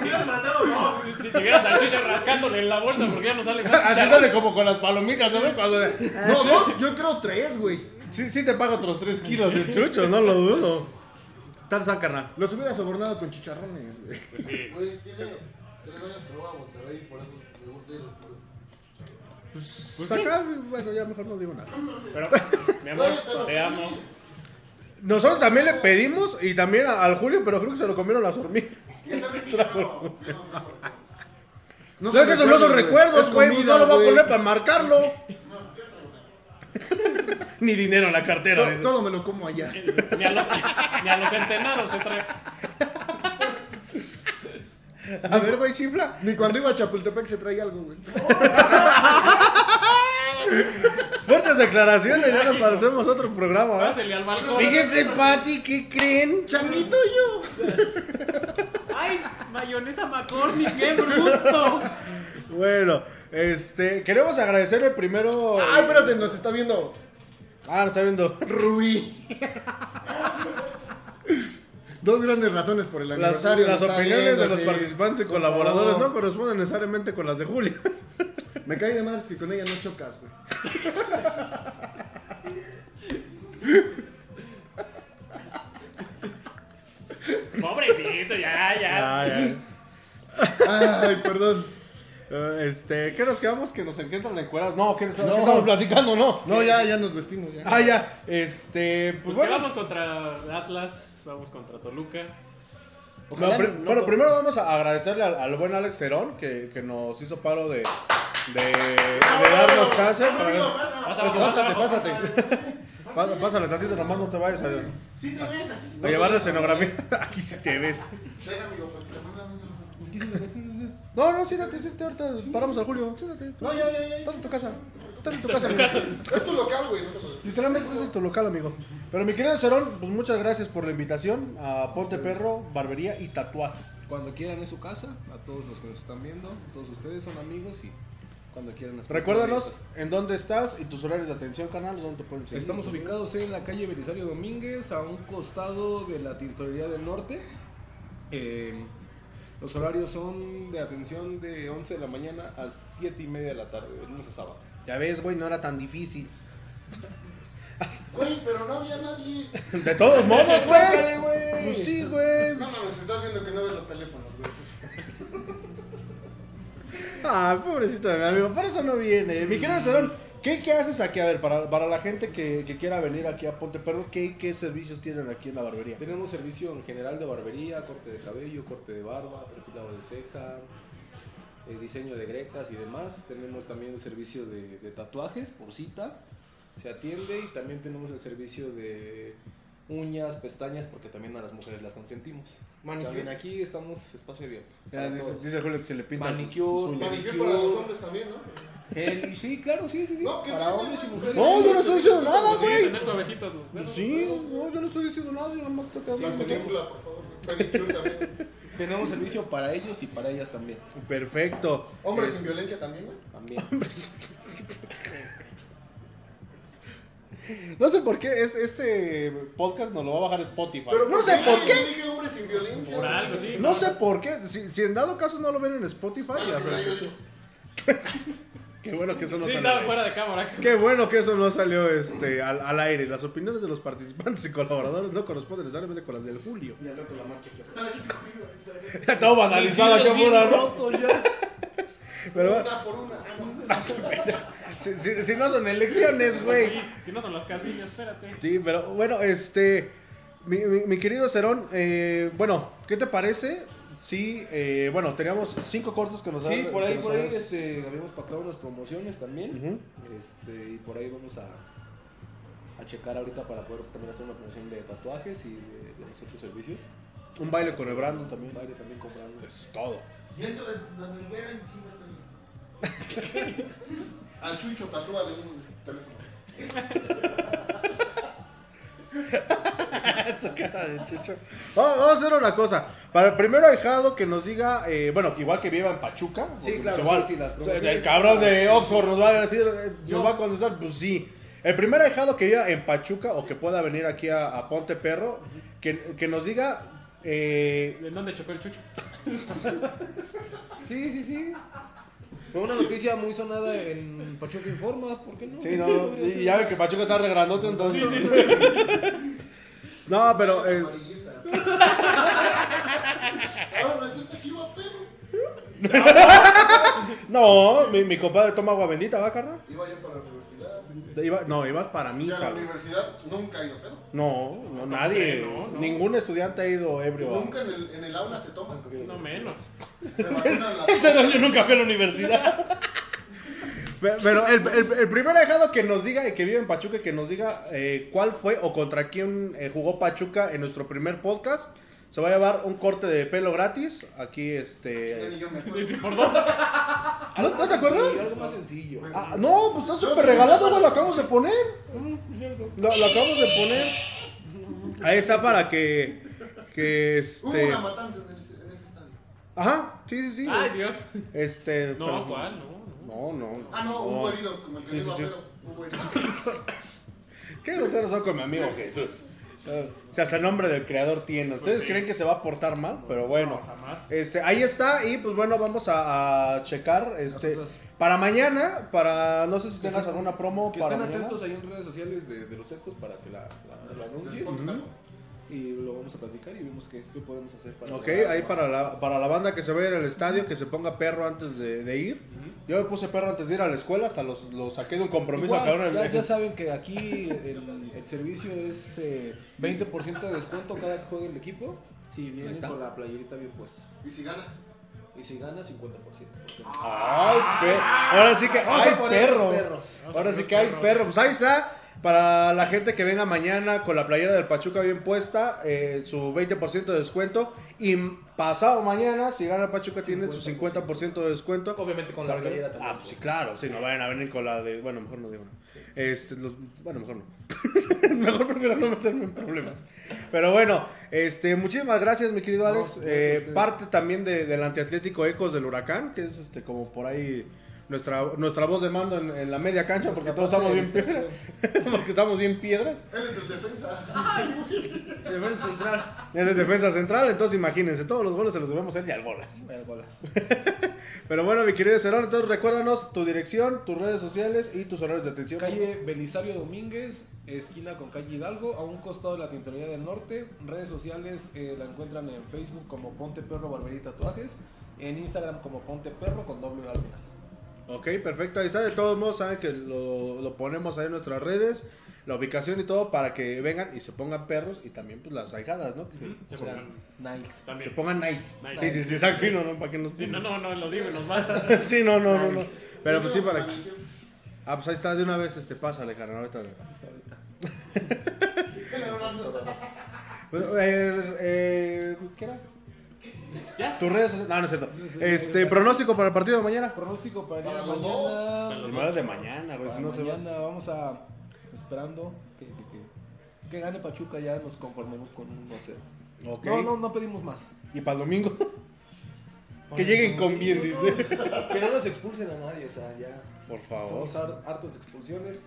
hubieran matado, no. Si, si vieras al chicho rascándole en la bolsa porque ya no sale más Haciéndole como con las palomitas, ¿no? Cuando- No, dos, yo creo tres, güey. Sí, sí te pago otros 3 kilos de chucho, no lo dudo. Tal San carnal. Los hubiera sobornado con chicharrones, güey. Pues sí. Güey, tiene tres años que no va a Monterrey, por eso me gusta ir. Por eso. Pues, Pues acá, bueno, ya mejor no digo nada. Pero, mi amor, te amo. Nosotros también le pedimos y también a- al Julio, pero creo que se lo comieron las hormigas. No ¿Sabes que eso no son recuerdos, güey? Pues no lo va a poner para marcarlo. Ni dinero en la cartera. Todo, todo me lo como allá. Ni a, los, ni a los centenaros se trae. A ver, güey, chifla. Ni cuando iba a Chapultepec se traía algo, güey. Fuertes declaraciones, ya nos parecemos otro programa. Pásale al balcón. Fíjense, Pati, ¿qué creen? Changuito yo. ¡Ay, mayonesa McCormick, qué bruto! Bueno, este, queremos agradecerle primero. Ay, espérate, nos está viendo Ah, nos está viendo. Rubí. Dos grandes razones por el Las, aniversario. las nos está opiniones viendo, de los sí. participantes y Por colaboradores favor. no corresponden necesariamente con las de Julia. Me cae de madres que con ella no chocas, güey. ya, ya. Ya. Ay, perdón. Eh, Este, ¿qué nos quedamos? Que nos encuentran encuerados. No, ¿qué, No. ¿qué estamos platicando? No. No, ya, ya nos vestimos. Ya. Ah, ya. Este, pues, Pues bueno. que vamos contra Atlas, vamos contra Toluca. No, no- bueno, no- primero vamos a agradecerle al, al buen Alex Cerón que, que nos hizo paro de, de, de darnos chance. Pásate, pásate. Pá- Pásale tantito, nomás no te vayas a, a Sí te ves, aquí sí. llevar la escenografía. Aquí sí te ves. No, no, siéntate, siéntate. Ahorita paramos al Julio. Siéntate. No, ya, ya, ya. Estás en tu casa. Estás en tu casa. amigo. Es tu local, güey. No te preocupes. Literalmente estás en tu local, amigo. Pero mi querido Cerón, pues muchas gracias por la invitación a Ponte Perro, Barbería y Tatuajes. Cuando quieran en su casa, a todos los que nos están viendo, todos ustedes son amigos y cuando quieran las Recuérdanos en dónde estás y tus horarios de atención, canal, dónde te pueden seguir. Estamos ubicados en la calle Belisario Domínguez, a un costado de la Tintorería del Norte. Eh, los horarios son de atención de 11 de la mañana a 7 y media de la tarde, de lunes a sábado. Ya ves, güey, no era tan difícil. Güey, pero no había nadie. De todos modos, güey. güey. Pues sí, güey. No mames, estás viendo que no ves los teléfonos, güey. Ah, pobrecito de mi amigo, por eso no viene. Mi querido Cerón, ¿qué, haces aquí? A ver, para, para la gente que, que quiera venir aquí a Ponte Perro, ¿qué, ¿qué servicios tienen aquí en la barbería? Tenemos servicio en general de barbería, corte de cabello, corte de barba, perfilado de ceja, eh, diseño de grecas y demás. Tenemos también el servicio de, de tatuajes por cita, se atiende y también tenemos el servicio de uñas, pestañas, porque también a las mujeres las consentimos. Manicure. También aquí estamos espacio abierto. Ya, dice, dice Julio que se le pinta Manicure. Manicure para los hombres también, ¿no? Gel, sí, claro, sí, sí, sí. No, ¿qué para hombres y mujeres. No, yo no estoy diciendo nada, Pues sí, güey. tener suavecitos los dedos. Sí, no, yo no estoy diciendo nada, yo nada más estoy quedando. Manicure, por favor. Manicure también. Tenemos servicio para ellos y para ellas también. Perfecto. Hombres sin violencia también, güey. También. No sé por qué es, este podcast nos lo va a bajar Spotify. Pero no sé por qué. dije hombres sin violencia. Por güey. algo, sí. No sé por qué. Si, si en dado caso no lo ven en Spotify, ya yo sé. digo, Qué bueno que eso no Sí, salió. estaba fuera de cámara. Qué bueno que eso no salió este, al, al aire. Las opiniones de los participantes y colaboradores no corresponden necesariamente con las del Julio. Y al rato la marcha aquí afuera. Todo banalizado ¿no? rotos ya. Pero Una por una. Si, si- si no son elecciones, güey. Sí, si no son las casillas, espérate. Sí, pero bueno, este. Mi, mi- mi querido Cerón, eh, bueno, ¿qué te parece? Sí, eh, bueno, teníamos cinco cortos que nos Sí, por ahí, por ahí este, habíamos pactado unas promociones también. Este, y por ahí vamos a, a checar ahorita para poder también hacer una promoción de tatuajes y de, de los otros servicios. Un baile con el Brandon Un también. baile también comprando. Eso es todo. Viendo de donde vean, va a Chucho, tatúale un teléfono. Esa cara de Chucho. Vamos, vamos a hacer una cosa. Para el primer ahijado que nos diga, eh, bueno, igual que viva en Pachuca. Sí, claro, igual, sí, sí, las o sea, promociones- El cabrón de Oxford nos va a decir, eh, nos Yo- va a contestar, pues sí. El primer ahijado que viva en Pachuca o que pueda venir aquí a, a Ponte Perro, que, que nos diga. eh, ¿En dónde chocó el chucho? Sí, sí, sí. Fue una noticia muy sonada en Pachuca Informa, ¿por qué no? Sí, no, y ser. ya ve que Pachuca está regrandote, entonces. No, pero. eh. Ahora resulta que iba a pedo. no, mi, mi compadre toma agua bendita, ¿va, carnal? Iba yo para universidad. Iba- no, ibas para Y a misa. la universidad nunca he ido pedo. No, no, nadie. no, no. Ningún estudiante ha ido ebrio. Nunca en el, en el aula se toman. No menos. Se vacunan las Ese no, yo nunca fui a la universidad. Pe- Pero el, el- el primer dejado que nos diga y que vive en Pachuca, que nos diga eh, cuál fue o contra quién eh, jugó Pachuca en nuestro primer podcast, se va a llevar un corte de pelo gratis. Aquí, este. Dice por dos. ¿No, ¿no te acuerdas? Sí, algo más sencillo. Ah, no, pues está súper regalado, güey. Lo acabamos de poner. Lo, lo acabamos de poner. Ahí está para que. Que Hubo este. una matanza en, el- en ese estadio. Ajá, sí, sí, sí. Ay, Dios. Este. No, pero- ¿cuál? No, no. No, no. Ah, no, hubo heridos como el que Sí, sí, a sí. Hubo heridos. Qué groseros son con mi amigo Jesús. O sea, hasta el nombre del creador tiene. Ustedes Pues sí. creen que se va a portar mal, pero bueno. No, jamás. Este, ahí está y pues bueno, vamos a, a checar este Nosotros- para mañana, para no sé si tengas alguna promo Que para estén mañana. atentos ahí en redes sociales de, de los ecos para que la, la, anuncies. Y lo vamos a platicar y vemos qué, qué podemos hacer para Ok, ahí para la, para la banda que se vaya al estadio, que se ponga perro antes de, de ir. Yo me puse perro antes de ir a la escuela, hasta los, los saqué de un compromiso Igual, a cabrón. ya, ya saben que aquí el, el servicio es eh, 20% de descuento cada que juegue el equipo si vienen con la playerita bien puesta. ¿Y si gana? Y si gana, 50%. porque- Ay, ahora sí que Vamos hay perro. Ahora sí que hay perros. perro. Pues ahí está. Para la gente que venga mañana con la playera del Pachuca bien puesta, eh, su 20% de descuento. Y pasado mañana, si gana el Pachuca, tiene su 50% de descuento. Obviamente con la playera también. Ah, pues sí, claro. Si no vayan a venir con la de. Bueno, mejor no digo. no. Este, los- bueno, mejor no. mejor prefiero no meterme en problemas. Pero bueno, este, muchísimas gracias, mi querido No, Alex. gracias Eh, parte también de- del antiatlético Ecos del Huracán, que es este como por ahí nuestra, nuestra voz de mando en, en la media cancha, porque todos estamos bien piedras. porque estamos bien piedras. Él es el defensa. Defensa central. Él es defensa central, entonces imagínense, todos los goles se los debemos hacer y al golas. Vaya golas. Pero bueno, mi querido Cerón, entonces recuérdanos tu dirección, tus redes sociales y tus horarios de atención. Calle Belisario Domínguez, esquina con calle Hidalgo, a un costado de la Tintorería del Norte. Redes sociales eh, la encuentran en Facebook como Ponte Perro Barbería Tatuajes, en Instagram como Ponte Perro con doble al final. Ok, perfecto, ahí está. De todos modos, saben que lo, lo ponemos ahí en nuestras redes, la ubicación y todo para que vengan y se pongan perros y también pues las ahijadas, ¿no? Que Se se, pongan- Nice. se También. pongan nice. Nice. Sí, sí, sí, exacto. Sí, no, no, para que no. Sí, no, no, no, lo digo nos mata. Sí, no, no, no. Pero pues sí, para que. Ah, pues ahí está, de una vez, este, pásale, carnal, ahorita. Bueno, eh, eh, ¿Qué era? Ya. ¿Tus redes sociales? No, no es cierto. Este, pronóstico para el partido de mañana. Pronóstico para el día de Para los mañana. Para los es de mañana, güey, si no se va. mañana vamos a esperando que, que, que- que gane Pachuca ya nos conformemos con un 1-0. Ok. No, no, no pedimos más. Y para el domingo. que lleguen con bien, dice. Que no nos expulsen a nadie, o sea, ya. Por favor. Vamos a dar hartos de expulsiones.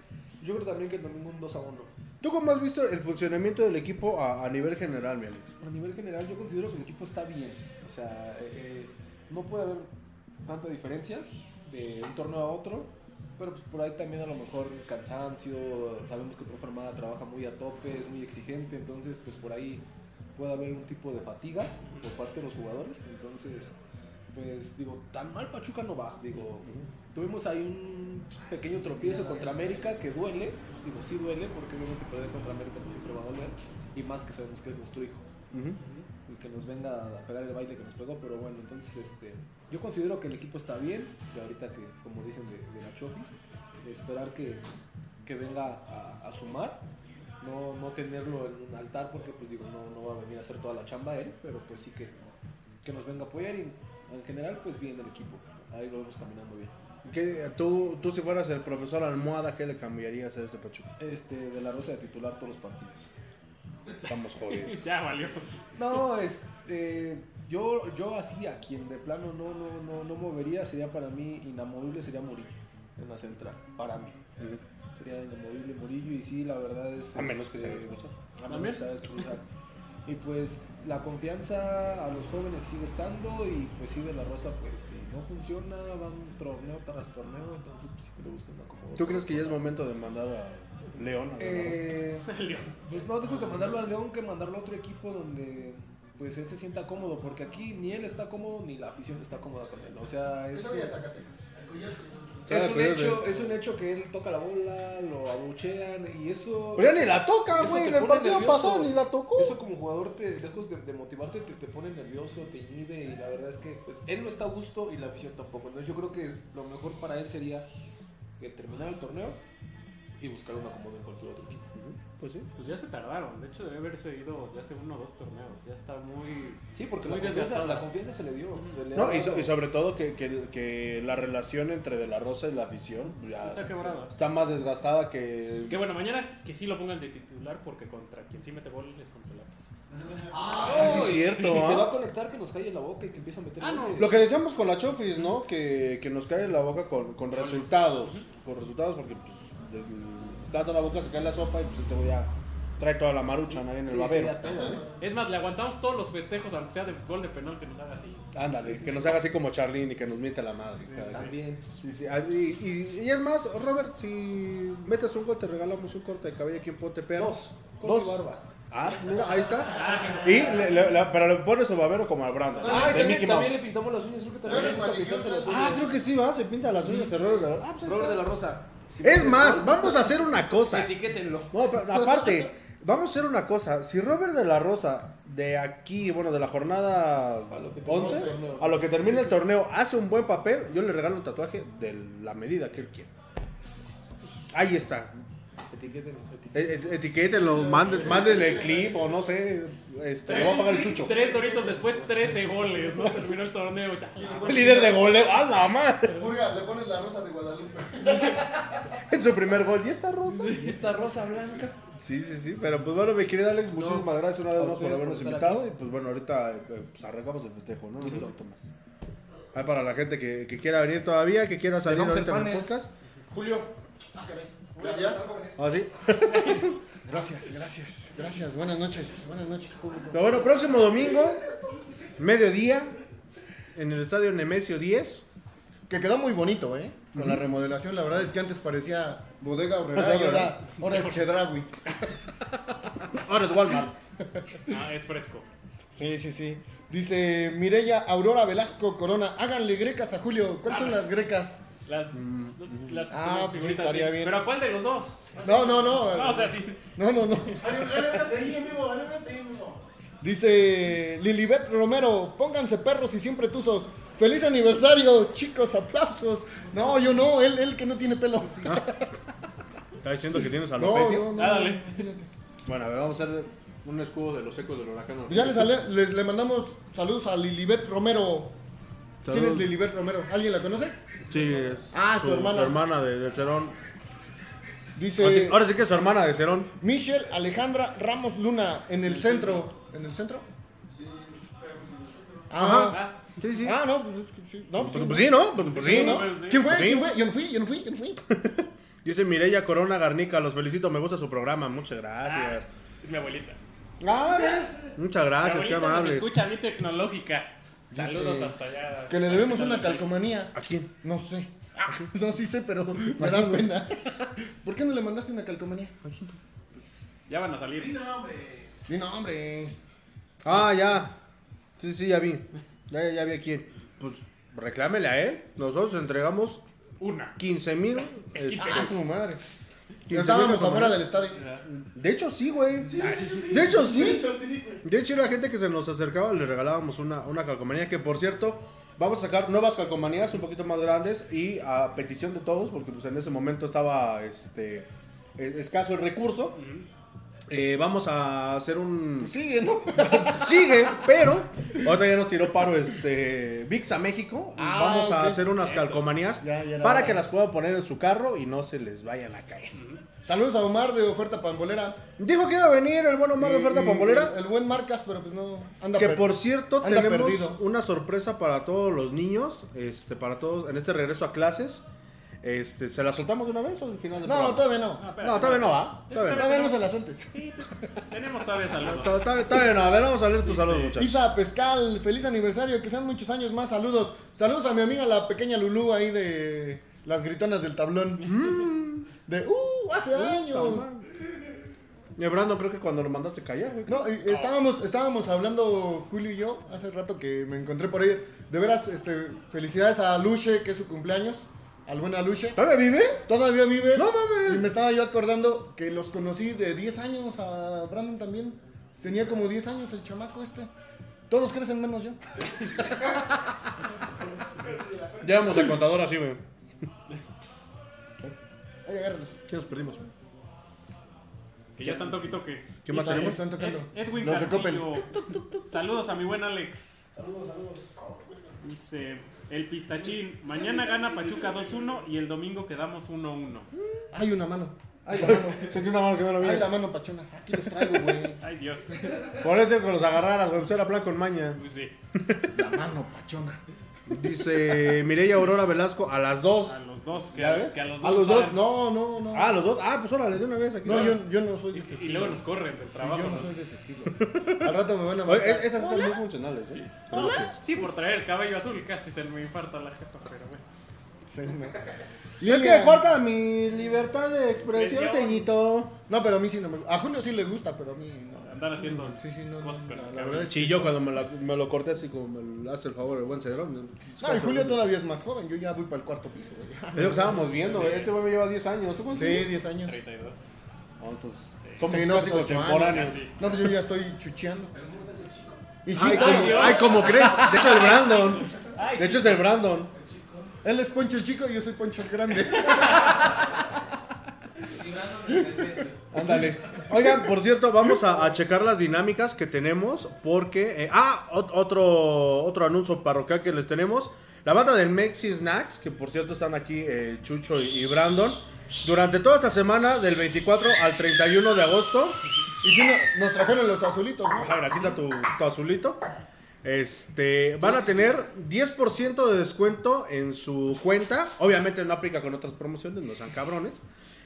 Yo creo también que el domingo un 2 a 1. ¿Tú cómo has visto el funcionamiento del equipo a, nivel general, mi Alex? A nivel general, yo considero que el equipo está bien. O sea, eh, eh, no puede haber tanta diferencia de un torneo a otro. Pero pues por ahí también a lo mejor cansancio. Sabemos que el profe Armada trabaja muy a tope, es muy exigente. Entonces, pues por ahí puede haber un tipo de fatiga por parte de los jugadores. Entonces, pues digo, tan mal Pachuca no va. Digo, tuvimos ahí un pequeño tropiezo contra América que duele. Digo, sí duele porque obviamente perder contra América pues, siempre va a doler. Y más que sabemos que es nuestro hijo el que nos venga a pegar el baile que nos pegó, pero bueno, entonces este, yo considero que el equipo está bien, que ahorita que, como dicen de, de la Chofis, esperar que, que venga a, a sumar, no, no tenerlo en un altar porque pues digo, no, no va a venir a hacer toda la chamba él, pero pues sí que, que nos venga a apoyar y en general pues bien el equipo, ahí lo vemos caminando bien. ¿Qué, tú, tú si fueras el profesor Almohada, ¿qué le cambiarías a este Pachuca? Este, de la Rosa de titular todos los partidos. Estamos jodidos. Ya valió. No, este, yo, yo así a quien de plano no, no, no, no movería sería para mí inamovible sería Murillo en la central, para mí. Sería inamovible Murillo y sí, la verdad es... A menos que este, se haga expulsar. A menos que se haga expulsar. Y pues la confianza a los jóvenes sigue estando y pues sí de la Rosa pues si no funciona van torneo tras torneo, entonces pues sí que le buscan acomodo. ¿Tú crees que ya es momento de mandar a León a Eh, pues no dejes de mandarlo a León que mandarlo a otro equipo donde pues él se sienta cómodo, porque aquí ni él está cómodo ni la afición está cómoda con él. O sea, es, Eso ya Zacatecas. Es un hecho, es un hecho que él toca la bola, lo abuchean y eso Pero ya ni la toca, güey. En el partido nervioso. pasado ni la tocó. Eso como jugador, te, lejos de, de motivarte, te, te pone nervioso, te inhibe y la verdad es que pues, él no está a gusto y la afición tampoco. Entonces yo creo que lo mejor para él sería que terminar el torneo y buscar un acomodo en cualquier otro equipo. Pues sí. Pues ya se tardaron. De hecho, debe haberse ido ya hace uno o dos torneos. Ya está muy. Sí, porque Muy la confianza, desgastado. la confianza se le dio. se le No, y, so- y sobre todo que, que, que la relación entre De La Rosa y la afición ya Está quebrada. está más desgastada que... Que bueno, mañana que sí lo pongan de titular porque contra quien sí mete gol es contra el Atlas. Ah, sí, y- cierto, Y si se ¿ah? va a conectar, que nos calle la boca y que empiece a meter Ah, no. goles. Lo que decíamos con la Chofis, ¿no? Que, que nos cae la boca con, con resultados. Con resultados porque pues, plato a la boca se cae la sopa y pues este güey ya trae toda la marucha ahí en el Sí, babero. todo, ¿eh? Es más, le aguantamos todos los festejos, aunque sea de gol de penal, que nos haga así. Ándale, que nos haga así como Charlín y que nos miente la madre. También. Sí, sí, ah, Y, y- y es más, Robert, si metes un gol, te regalamos un corte de cabello aquí en Ponte Perro. Dos. Y barba. Ah, mira, ahí está. Y le, le- le- pero le pone su babero como al Brandon. Ah, de también, Mickey también le pintamos las uñas, creo que también le gusta pintarse las Ah, uñas. creo que sí, va, se pinta las uñas errores de la... Ah, pues ahí Robert de la Rosa. Si Es más, vamos a hacer una cosa. Etiquétenlo. No, pero aparte, vamos a hacer una cosa. Si Robert de la Rosa, de aquí, bueno, de la jornada A lo que termine 11, el torneo. a lo que termine el torneo, hace un buen papel, yo le regalo un tatuaje de la medida que él quiere. Ahí está. Etiquétenlo. etiquétenlo. E- e- Etiquétenlo, manden- mándenle el clip o no sé. Este, le voy a pagar el chucho. Tres doritos después, 13 goles, ¿no? Terminó el torneo. Ya. Líder de goleo. ¡A la madre! Le pones la rosa de Guadalupe. En su primer gol. ¿Y esta rosa? Y esta rosa blanca. Sí, sí, sí. Pero pues bueno, mi querido Alex, muchísimas gracias una vez más por habernos por invitado. aquí. Y pues bueno, ahorita eh, pues arrancamos el festejo, ¿no? Un poquito más. Ahí para la gente que, que quiera venir todavía, que quiera salir ahorita en el podcast. Julio. Gracias. ¿Ah, sí? Gracias, gracias, gracias. Buenas noches, buenas noches, público. Pero bueno, próximo domingo, mediodía, en el estadio Nemesio 10. Que quedó muy bonito, ¿eh? Con la remodelación, la verdad es que antes parecía bodega O ahora, ahora es Chedragui. Ahora es Walmart. Ah, es fresco. Sí, sí, sí. Dice Mireya Aurora Velasco Corona, háganle grecas a Julio. ¿Cuáles son las grecas? Las, las Ah, pues figuritas estaría bien. Pero ¿a cuál de los dos? No, no, no. No, o sea, sí. No, no, no. Ahí en vivo, gane ahí en vivo. Dice Lilibet Romero, pónganse perros y siempre tuzos. Feliz aniversario, chicos, aplausos. No, yo no, él, él que no tiene pelo. Está diciendo que tienes No, alopecia. no, no. Ah, dale. Bueno, a ver, vamos a hacer un escudo de los ecos del huracán. Ya les ale- le, le mandamos saludos a Lilibet Romero. ¿Quién es Saludos. Lilibet Romero? ¿Alguien la conoce? Sí, es Ah, su hermana. Su hermana de, del Cerón. Dice Ahora sí, ahora sí que es su hermana de Cerón. Michelle Alejandra Ramos Luna en el centro. ¿En el centro? Ajá. Ah, Sí, sí. Ah, no, pues, sí. No, pues, Pues, sí, pues sí, ¿no? Pues, pues sí, Sí, ¿no? Pues sí. ¿Quién fue? Pues sí. ¿Quién fue? Yo no fui, yo no fui, yo no fui. Dice Mireya Corona Garnica, los felicito, me gusta su programa, muchas gracias. es mi abuelita. Ah, muchas Mi gracias, qué amables. escucha bien tecnológica. Saludos Dice hasta allá. Que le debemos una calcomanía. ¿A quién? No sé. No, sí sé, pero me da pena. ¿Por qué no le mandaste una calcomanía? Ya van a salir. No, hombre. Di nombres. Ah, ya. Sí, sí, ya vi. Ya, ya, ya vi a quién. Pues reclámele a él. Nosotros entregamos Una. 15 mil. Ah, su madre. ¿Quién Ya estábamos afuera del estadio. De hecho, sí, güey. Sí, de hecho, sí. De hecho, sí. De hecho, sí. De hecho, la gente que se nos acercaba le regalábamos una, una calcomanía que, por cierto, vamos a sacar nuevas calcomanías un poquito más grandes y a petición de todos, porque pues en ese momento estaba este eh, escaso el recurso. Eh, vamos a hacer un... Pues sigue, ¿no? Sigue, pero otra ya nos tiró paro este VIX a México. Ah, Vamos a hacer unas calcomanías Ya, ya para que las puedan poner en su carro y no se les vayan a caer. Saludos a Omar de Oferta Pambolera. Dijo que iba a venir el buen Omar de Y- oferta pambolera. El, el buen Marcas, pero pues no. Anda Que por cierto anda tenemos perdido. una sorpresa para todos los niños, este, para todos en este regreso a clases. Este, ¿se la soltamos de una vez o al final del No, programa? todavía no. espérate. No, todavía no va. Todavía no. Todavía no se la sueltes. Tenemos todavía saludos. To- Todavía, todavía no. A ver, vamos a leer tus saludos, muchachos. Isa Pescal, feliz aniversario, que sean muchos años más. Saludos. Saludos a mi amiga la pequeña Lulú ahí de las gritonas del tablón. Mm. De, uh, hace años. Y Brando, creo que cuando lo mandaste callar, güey. No, y- estábamos, estábamos hablando Julio y yo hace rato que me encontré por ahí. De veras, este, felicidades a Luche, que es su cumpleaños. Al buen Aluche. ¿Todavía vive? Todavía vive. No mames. Y me estaba yo acordando que los conocí de 10 años a Brandon también. Tenía como 10 años el chamaco este. Todos crecen menos yo. Llevamos el contador así, güey. Ahí agárralos. ¿Qué nos perdimos? Que ya están toque toque. ¿Qué más Están- tenemos? Están tocando. Ed- Edwin. Castillo. Saludos a mi buen Alex. Dice el pistachín. Mañana gana Pachuca 2-1 y el domingo quedamos 1-1. Hay una mano. Hay la mano. Sentí una mano que me lo Hay la mano, pachona. Aquí los traigo, güey. Ay Dios. Por eso que los agarraras, güey. Pues era plan con maña. Pues sí. La mano, pachona. Dice Mireya Aurora Velasco a las dos. A los dos. Que, ¿Ya a, que a los dos. A los dos, no, no, no. Ah, los dos. Ah, pues órale, de una vez aquí. No, yo, yo no soy de ese Y estilo. luego nos corren del trabajo. Yo no soy de ese estilo. Al rato me van a Oye, marcar. e- esas son muy funcionales, ¿eh? Gracias. Sí, por traer el cabello azul casi se me infarta la jefa, pero bueno. Sí, me- Y es que corta mi libertad de expresión, ceñito. No, pero a mí sí no me A Julio sí le gusta, pero a mí no. Andar haciendo Sí, sí, no, no, cosas con la- el verdad es Sí, yo cuando me, la- me lo corté así como me hace el favor el buen cedrón. No, y Julio todavía es más joven. Yo ya voy para el cuarto piso. güey. Es lo que estábamos viendo, güey. Este güey me lleva 10 años. ¿Tú cuántos Sí, tienes? 10 años. 32. Ah, entonces, somos Sí, no, casi pues, contemporáneos. años. No, pues yo ya estoy chucheando. Ay, Hijito, como, Dios. ay, como crees. De hecho, el Brandon. Ay, De hecho, es el Brandon. él es Poncho el chico y yo soy Poncho el grande. Ándale. Oigan, por cierto, vamos a, checar las dinámicas que tenemos porque... eh, ah, ot- otro, otro anuncio parroquial que les tenemos. La banda del Mexi Snacks, que por cierto están aquí eh, Chucho y, y Brandon. Durante toda esta semana, del 24 al 31 de agosto. Y si no, nos trajeron los azulitos, ¿no? A ver, aquí está tu, tu azulito. Este, van a tener 10% de descuento en su cuenta. Obviamente no aplica con otras promociones, no sean cabrones.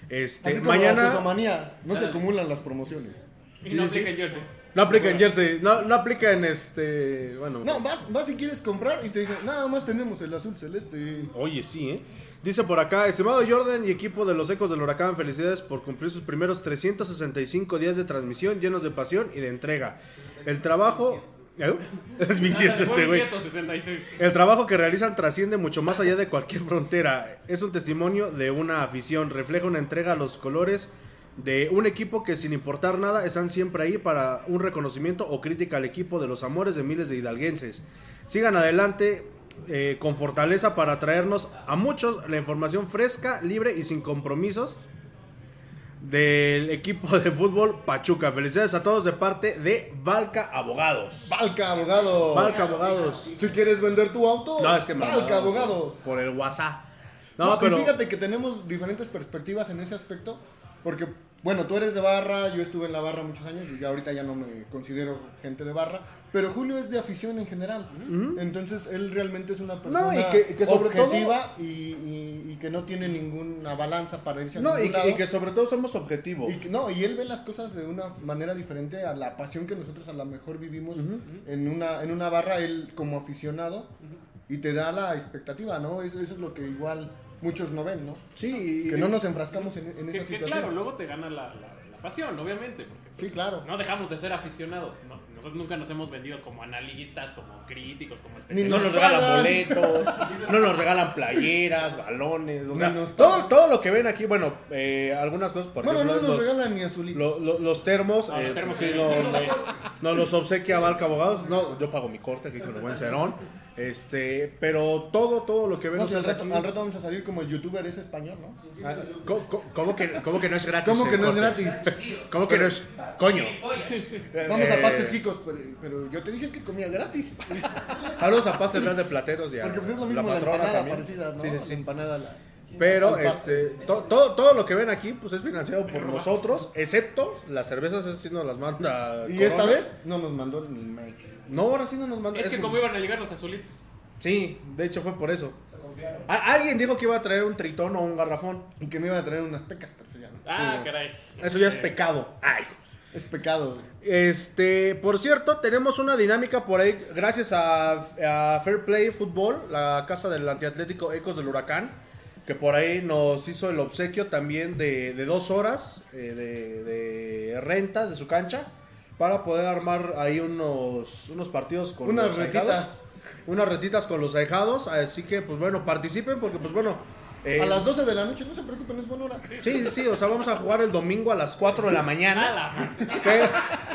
Este, Así como mañana... la manía, no se acumulan las promociones. Y no aplica en jersey. No aplica en jersey, no, no aplica en este. Bueno. No, vas, vas si quieres comprar y te dicen, nada más tenemos el azul celeste. Oye, sí, ¿eh? Dice por acá, estimado Jordan y equipo de los Ecos del Huracán, felicidades por cumplir sus primeros 365 días de transmisión llenos de pasión y de entrega. El trabajo... ¿Eh? Es bisiesto este güey. bisiesto, 66. El trabajo que realizan trasciende mucho más allá de cualquier frontera. Es un testimonio de una afición, refleja una entrega a los colores de un equipo que sin importar nada están siempre ahí para un reconocimiento o crítica al equipo de los amores de miles de hidalguenses. Sigan adelante eh, con fortaleza para traernos a muchos la información fresca, libre y sin compromisos del equipo de fútbol Pachuca. Felicidades a todos de parte de Valca Abogados. Valca, abogado. Valca Abogados. Si quieres vender tu auto, No, es que Valca, abogados. Por el WhatsApp. No, No, y pero. fíjate que tenemos diferentes perspectivas en ese aspecto. Porque, bueno, tú eres de barra, yo estuve en la barra muchos años y ahorita ya no me considero gente de barra. Pero Julio es de afición en general. Entonces, él realmente es una persona y que- y que sobre objetiva y, y- y que no tiene ninguna balanza para irse a No, y que, lado. y que sobre todo somos objetivos. Y que- no, y él ve las cosas de una manera diferente a la pasión que nosotros a lo mejor vivimos en, una, en una barra, él como aficionado, y te da la expectativa, ¿no? Eso, eso es lo que igual muchos no ven, ¿no? Sí, Que no nos enfrascamos en, en Que, esa que situación. claro, luego te gana la, la- la pasión, obviamente. Porque, pues, Sí, claro. No dejamos de ser aficionados. ¿no? Nosotros nunca nos hemos vendido como analistas, como críticos, como Ni especialistas. no nos regalan boletos, no nos regalan playeras, balones, o sea, todo, todo lo que ven aquí, bueno, eh, algunas cosas, por bueno, no nos los, regalan ni azulitos. lo- lo- los termos, No, los eh, termos sí, sí, sí. nos los obsequia Valca Abogados, no, yo pago mi corte aquí con el buen Cerón, este, pero todo, todo lo que ven No, si al, rato, aquí- al rato vamos a salir como el youtuber es español, ¿no? Ah, ¿cómo, que, cómo que no es gratis? ¿Cómo que no es gratis? ¿Cómo que no es? Coño. Vamos Eh, a pastes Kikos, pero, pero yo te dije que comía gratis. Saludos a Pastel de Plateros y a Porque pues es lo mismo la la, patrona empanada también. parecida, ¿no? Sí, sí, La sí. empanada, la- Pero este, to- todo, todo lo que ven aquí pues es financiado por nosotros, excepto las cervezas, esas sí nos las manda. Y Corona. esta vez no nos mandó ni Mex. No, ahora sí no nos manda. Es que como iban a llegar los azulitos. Sí, de hecho fue por eso. A- alguien dijo que iba a traer un tritón o un garrafón. Y que me iban a traer unas pecas, pero ya no. Ah, Sí. caray. Eso ya es pecado. Ay. Es pecado. güey. Este, por cierto, tenemos una dinámica por ahí, gracias a, a Fair Play Fútbol, la casa del antiatlético Ecos del Huracán, que por ahí nos hizo el obsequio también de, de dos horas eh, de, de renta de su cancha para poder armar ahí unos, unos partidos con Unas los retitas. ahijados. Unas retitas con los ahijados, así que pues bueno, participen porque pues bueno... eh, A las 12 de la noche, no se preocupen, es buena hora. Sí, sí, sí, o sea, vamos a jugar el domingo a las 4 de la mañana. Pero-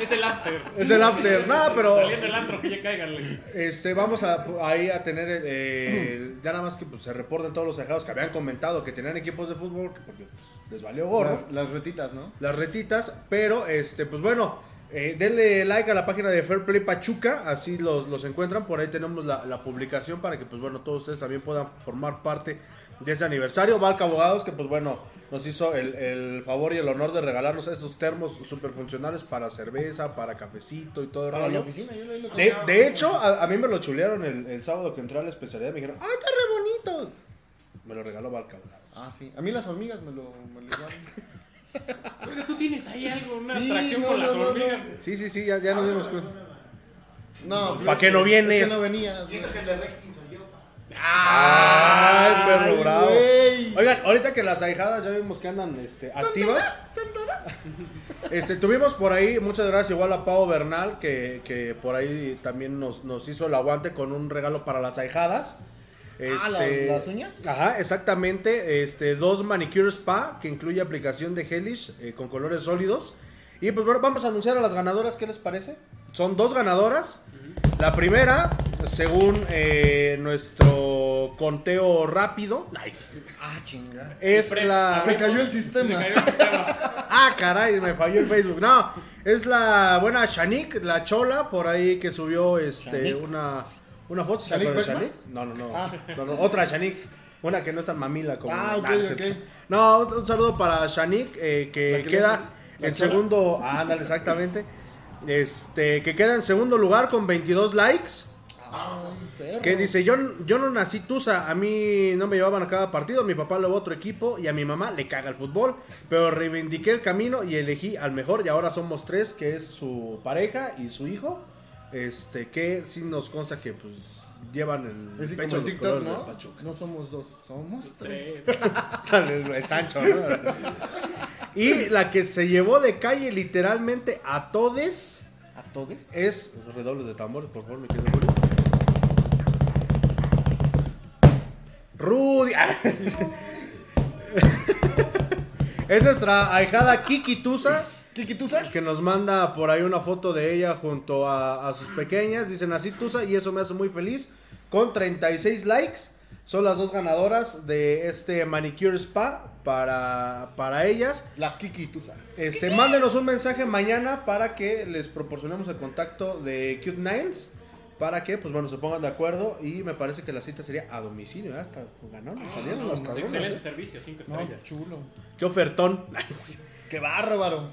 Es el after. es el after. No, pero... Saliendo del antro, que ya cáiganle. Este, vamos a ahí a tener eh, el- ya nada más que pues, se reporten todos los dejados que habían comentado que tenían equipos de fútbol que, porque pues, les valió gorro Las, las retitas, ¿no? las retitas, pero este pues bueno, eh, denle like a la página de Fair Play Pachuca, así los, los encuentran, por ahí tenemos la, la publicación para que pues bueno, todos ustedes también puedan formar parte de ese aniversario. Valca Abogados que pues bueno, nos hizo el, el favor y el honor de regalarnos esos termos super funcionales para cerveza, para cafecito y todo el Para la rollo. oficina, yo lo De, de hecho, a, a mí me lo chulearon el, el sábado que entré a la especialidad. Me dijeron, ¡ay, está re bonito! Me lo regaló Valca. Ah, sí. A mí las hormigas me lo, me lo llevaron. Oiga, tú tienes ahí algo, una Sí, atracción no, con no, las no, no. hormigas. Sí, sí, sí, ya, ya nos dimos cuenta. No, ¿Pa' qué no vienes? Es que no venías. Y eso que el de Reckin soy yo, pa. Ay, perro bravo. Oigan, ahorita que las ahijadas ya vimos que andan este, activas. ¿Son todas? Este, tuvimos por ahí, muchas gracias igual a Pau Bernal, que, que por ahí también nos, nos hizo el aguante con un regalo para las ahijadas. Ah, ¿la- Este, las uñas? Ajá, exactamente. Este, dos manicure spa que incluye aplicación de Hellish eh, con colores sólidos. Y pues bueno, vamos a anunciar a las ganadoras, ¿qué les parece? Son dos ganadoras. La primera, según eh, nuestro conteo rápido, Ah, chinga. es Pre- la... Se cayó el Se sistema. cayó el sistema. Ah, caray, me falló el Facebook. No, es la buena Shanik, la chola, por ahí que subió este Shanik. una, una foto. ¿Se ¿Shanik acuerdan de Beckman? Shanik? No, no, no, Ah. no, no, Otra Shanik. Una que no es tan mamila como. Ah, ok, Nah, no es ok. cierto. No, un, saludo para Shanik, eh, que, ¿La que queda le- en chola? segundo. Ah, ándale, exactamente. Este, que queda en segundo lugar con 22 likes. Que dice, yo, yo no nací tusa, a mí no me llevaban a cada partido, mi papá luego otro equipo y a mi mamá le caga el fútbol, pero reivindiqué el camino y elegí al mejor y ahora somos tres, que es su pareja y su hijo, este que sí nos consta que pues llevan el pecho el los TikTok, colores del ¿no? Pachuca. No somos dos, somos tres. el, el Sancho, ¿no? Y la que se llevó de calle literalmente a todes ¿A todos? es redobles de tambores, por favor, mi querido Julio. Rudy. es nuestra ahijada Kiki Tusa ¿Kiki Tusa? que nos manda por ahí una foto de ella junto a, a sus pequeñas. Dicen así Tusa y eso me hace muy feliz. Con 36 likes. Son las dos ganadoras de este manicure spa para, para ellas. La Kiki Tusa. Este, mándenos un mensaje mañana para que les proporcionemos el contacto de Cute Nails. Para que, pues bueno, se pongan de acuerdo. Y me parece que la cita sería a domicilio. ¿eh? Hasta ganaron, salieron las cabronas, Excelente ¿eh? servicio, cinco No, estrellas. chulo. Qué ofertón. Qué bárbaro.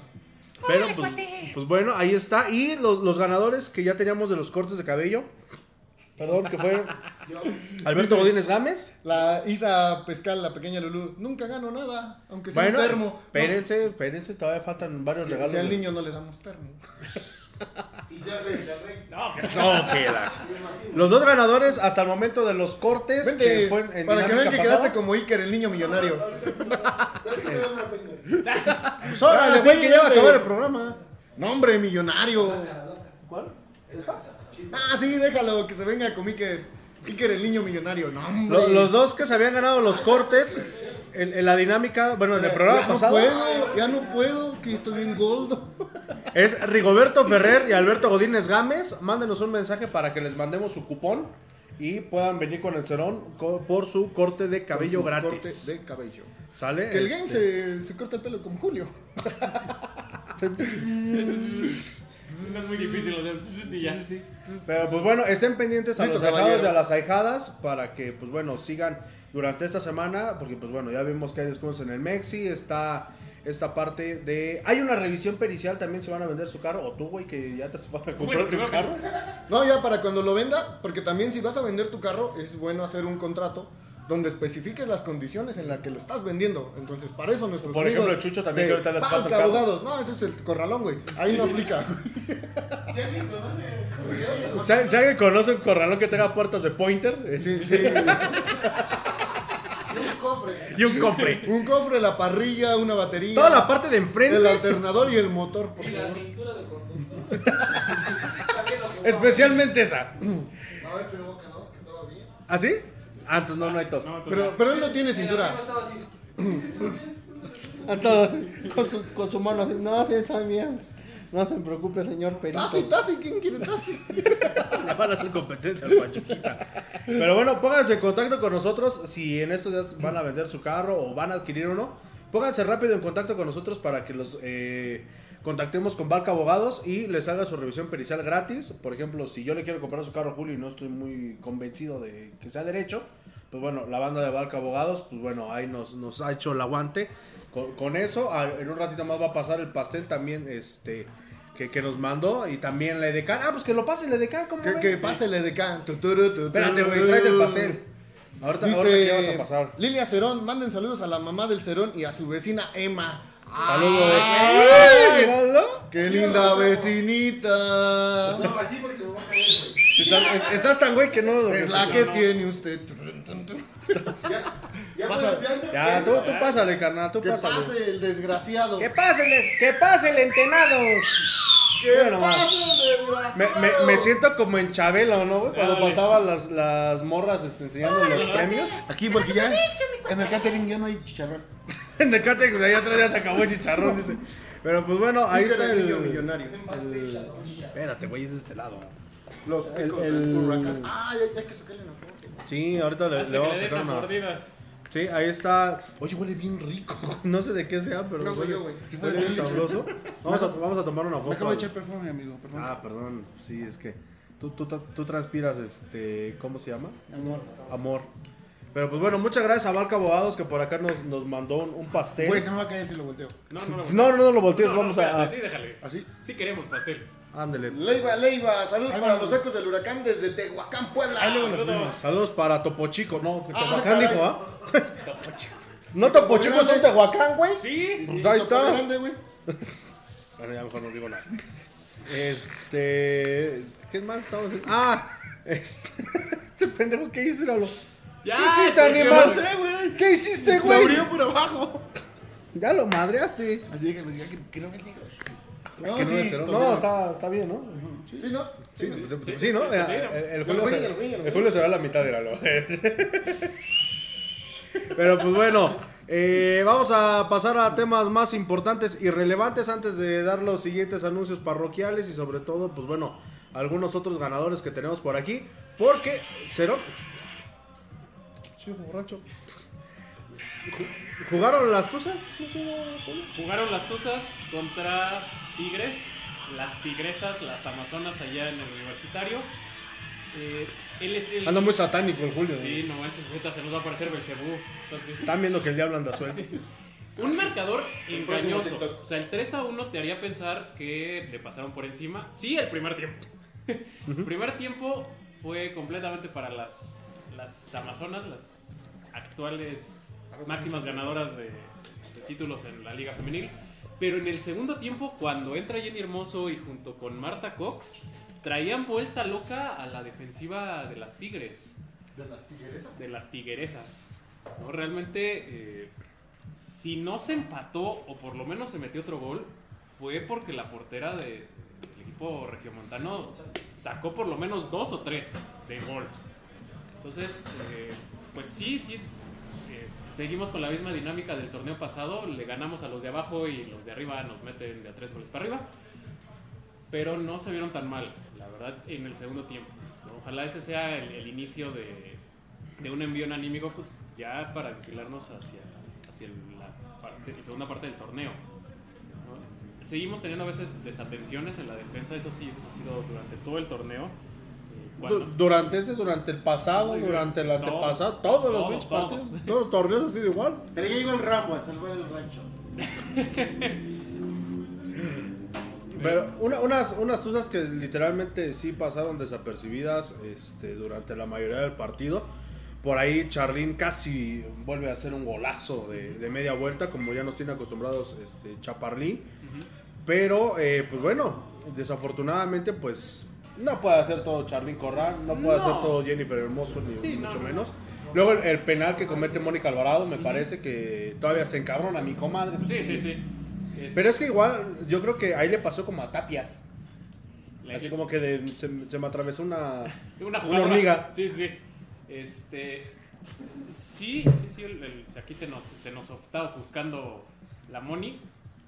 Pero pues, pues bueno, ahí está. Y los, los ganadores que ya teníamos de los cortes de cabello. Perdón, que fue Alberto Godínez Gámez. La Isa Pescal, la pequeña Lulú. Nunca gano nada, aunque sea Bueno, un termo. espérense, espérense, todavía faltan varios regalos. si al niño no le damos termo. Y ya se el rey. No, que No, que la- Los dos ganadores hasta el momento de los cortes. Vente, que fue en- para que vean que pasada. quedaste como Iker, el niño millonario. Pues órale, Ah, güey, que ya va a acabar el programa. No, hombre, millonario. ¿Cuál? Ah, sí, déjalo, que se venga con Iker. Iker, el niño millonario. No, hombre. Los dos que se habían ganado los cortes en, en la dinámica, bueno, en el programa ya no puedo, ya no puedo, que estoy bien gordo. es Rigoberto Ferrer y Alberto Godínez Gámez. Mándenos un mensaje para que les mandemos su cupón y puedan venir con el cerón por su corte de cabello su gratis. Corte de cabello. ¿Sale? Que el Este, game se, se corta el pelo como Julio. no es muy difícil. o sea, y ya. Pero pues bueno, estén pendientes a Listo, los ahijados caballero. y a las ahijadas para que pues bueno, sigan durante esta semana, porque pues bueno, ya vimos que hay descuentos en el Mexi, está esta parte de... Hay una revisión pericial, también se van a vender su carro, o tú, güey, que ya te vas a comprar tu carro. No, ya para cuando lo venda, porque también si vas a vender tu carro, es bueno hacer un contrato donde especifiques las condiciones en las que lo estás vendiendo. Entonces, para eso nuestros Por ejemplo, Chucho también, de que ahorita falta Banca abogados. No, ese es el corralón, güey. Ahí no aplica. Si, si alguien conoce un corralón que tenga puertas de pointer es- Sí, sí. y un cofre. Un cofre, la parrilla, una batería. Toda la parte de El enfrente, alternador y el motor, por favor. cintura de conductor. especialmente esa. No, el Fenoboca no, que estaba bien. ¿Así? Ah, entonces no, no hay tos. No, Pero, pero él no tiene cintura. estaba así. Entonces, con su, con su mano así, no, sí, está bien. No se preocupe, señor Perito. Tasi, Tasi, ¿quién quiere Tasi? Le van a hacer competencia al Pachuquita. Pero bueno, pónganse en contacto con nosotros si en estos días van a vender su carro o van a adquirir uno. Pónganse rápido en contacto con nosotros para que los eh, contactemos con Barca Abogados y les haga su revisión pericial gratis. Por ejemplo, si yo le quiero comprar su carro a Julio y no estoy muy convencido de que sea derecho, pues bueno, la banda de Barca Abogados, pues bueno, ahí nos, nos ha hecho el aguante. Con, con eso, en un ratito más va a pasar el pastel también, este... Que, que nos mandó y también la EDECAN. Ah, pues que lo pase la EDECAN, ¿cómo Que, ves? que pase. Tuturu, tuturu. Espérate, güey, tráete el pastel. Ahorita, Dice vas a pasar. Lilia Cerón, manden saludos a la mamá del Cerón y a su vecina Emma. Saludos. Ay, Míralo. ¡Qué linda vecinita! No, así porque me va a caer, güey. Si estás, es- estás tan güey que no. Es que la sí, que no. tiene usted. Ya, ya, Pasa. ya entró. Ya, tú, tú pásale, carnal, tú Que pásale. pase el desgraciado. Que pase, el- que pase el entenados. Que nomás. pase el Me, desgraciado. me, me siento como en Chabelo, ¿no, güey? Cuando pasaban las, las morras este, enseñando los premios. Aquí porque ya en el catering ya no hay chicharrón. En el cate, de allá atrás ya se acabó el chicharrón, dice. Pero pues bueno, ahí está el millonario. el- Espérate, güey, es de este lado. Los El- ecos el- del huracán. Ah, ya, ya hay que sacarle la foto. Sí, ahorita le, Antes le vamos a sacar la una. mordida. Sí, ahí está. Oye, huele bien rico. No sé de qué sea, pero No soy huele- yo, güey. Si fue huele de bien leche. sabroso. Vamos a, vamos a tomar una Me foto. acabo de echar perfume, amigo. Perdón. Ah, perdón. Sí, es que tú, tú, tú transpiras, este, ¿cómo se llama? Amor. Amor. Pero pues bueno, muchas gracias a Barca Abogados que por acá nos, nos mandó un, un pastel. Güey, se me va a caer si lo volteo. No, no, no. no, no, no lo voltees, No, no, vamos a... espérate, Sí, déjale. Así. Sí queremos pastel. Ándele. Leiva, Leiva, saludos para los ecos del huracán desde Tehuacán, Puebla. Luego los Saludos. para Topo Chico. No, que Ah, Tehuacán dijo, ¿ah? No, Topo Chico es un Tehuacán, güey. Sí. Pues ahí Topo está. Grande, güey. Bueno, ya mejor no digo nada. Este... ¿Qué más estamos haciendo? Ah, este... Ese pendejo, ¿qué hizo? Míralo. Ya. ¿Qué hiciste, animal? No sé, güey. ¿Qué hiciste, Se güey? abrió por abajo. Ya lo madreaste. Así que, que no ves negros. No, Que no, sí, continúa. no está, está bien, ¿no? Sí, ¿no? Sí, sí, sí, ¿no? El, ¿no? Julio se- el. Julio se va a la mitad de la Pero pues bueno, eh, vamos a pasar a temas más importantes y relevantes antes de dar los siguientes anuncios parroquiales y sobre todo, pues bueno, algunos otros ganadores que tenemos por aquí. Porque Cero... Chico borracho. Ju- ¿Jugaron las tuzas? Jugaron las Tuzas contra Tigres, las Tigresas, las Amazonas allá en el universitario. Eh, él es el... Anda muy satánico el Julio. Sí, no manches, ahorita se nos va a aparecer Belcebú. Están viendo que el diablo anda suelto. Un marcador engañoso. O sea, el 3 a 1 te haría pensar que le pasaron por encima. Sí, el primer tiempo. el primer tiempo fue completamente para las, las Amazonas, las actuales máximas ganadoras de, de títulos en la Liga Femenil. Pero en el segundo tiempo, cuando entra Jenny Hermoso y junto con Marta Cox, traían vuelta loca a la defensiva de las Tigres ¿De las tijeresas? de las tigueresas. ¿no? Realmente, eh, si no se empató o por lo menos se metió otro gol, fue porque la portera de- del equipo regiomontano sacó por lo menos dos o tres de gol. Entonces, eh, pues sí, sí. es- seguimos con la misma dinámica del torneo pasado. Le ganamos a los de abajo y los de arriba nos meten de a tres goles para arriba. Pero no se vieron tan mal, la verdad, en el segundo tiempo. Ojalá ese sea el, el inicio de, de un envío anímico, pues ya para enfilarnos hacia, hacia la, parte- la segunda parte del torneo. ¿no? Seguimos teniendo a veces desatenciones en la defensa, eso sí ha sido durante todo el torneo. Cuando- Du- Durante este, durante el pasado, durante el antepasado, todos los todos, pinches todos. partidos, todos los torneos han sido igual. Pero ya llegó el Rambo a salvar el rancho. Pero una- unas, unas tuzas que literalmente sí pasaron desapercibidas este, durante la mayoría del partido. Por ahí Charlín casi vuelve a hacer un golazo de, de media vuelta, como ya nos tiene acostumbrados este, Chaparlín. Pero, eh, pues bueno, desafortunadamente, pues no puede hacer todo Charlín Corral, no puede No. hacer todo Jennifer Hermoso, ni, Sí, ni no, mucho no, menos. Luego el, el penal que comete Mónica Alvarado, me parece que todavía se encabrona mi comadre. Sí, sí, sí. Pero es que igual, yo creo que ahí le pasó como a Tapias. Así como que de- se, se me atravesó una... Una hormiga. Sí, sí. Este. Sí, sí, sí. el- el- aquí se nos, se nos está ofuscando la Moni.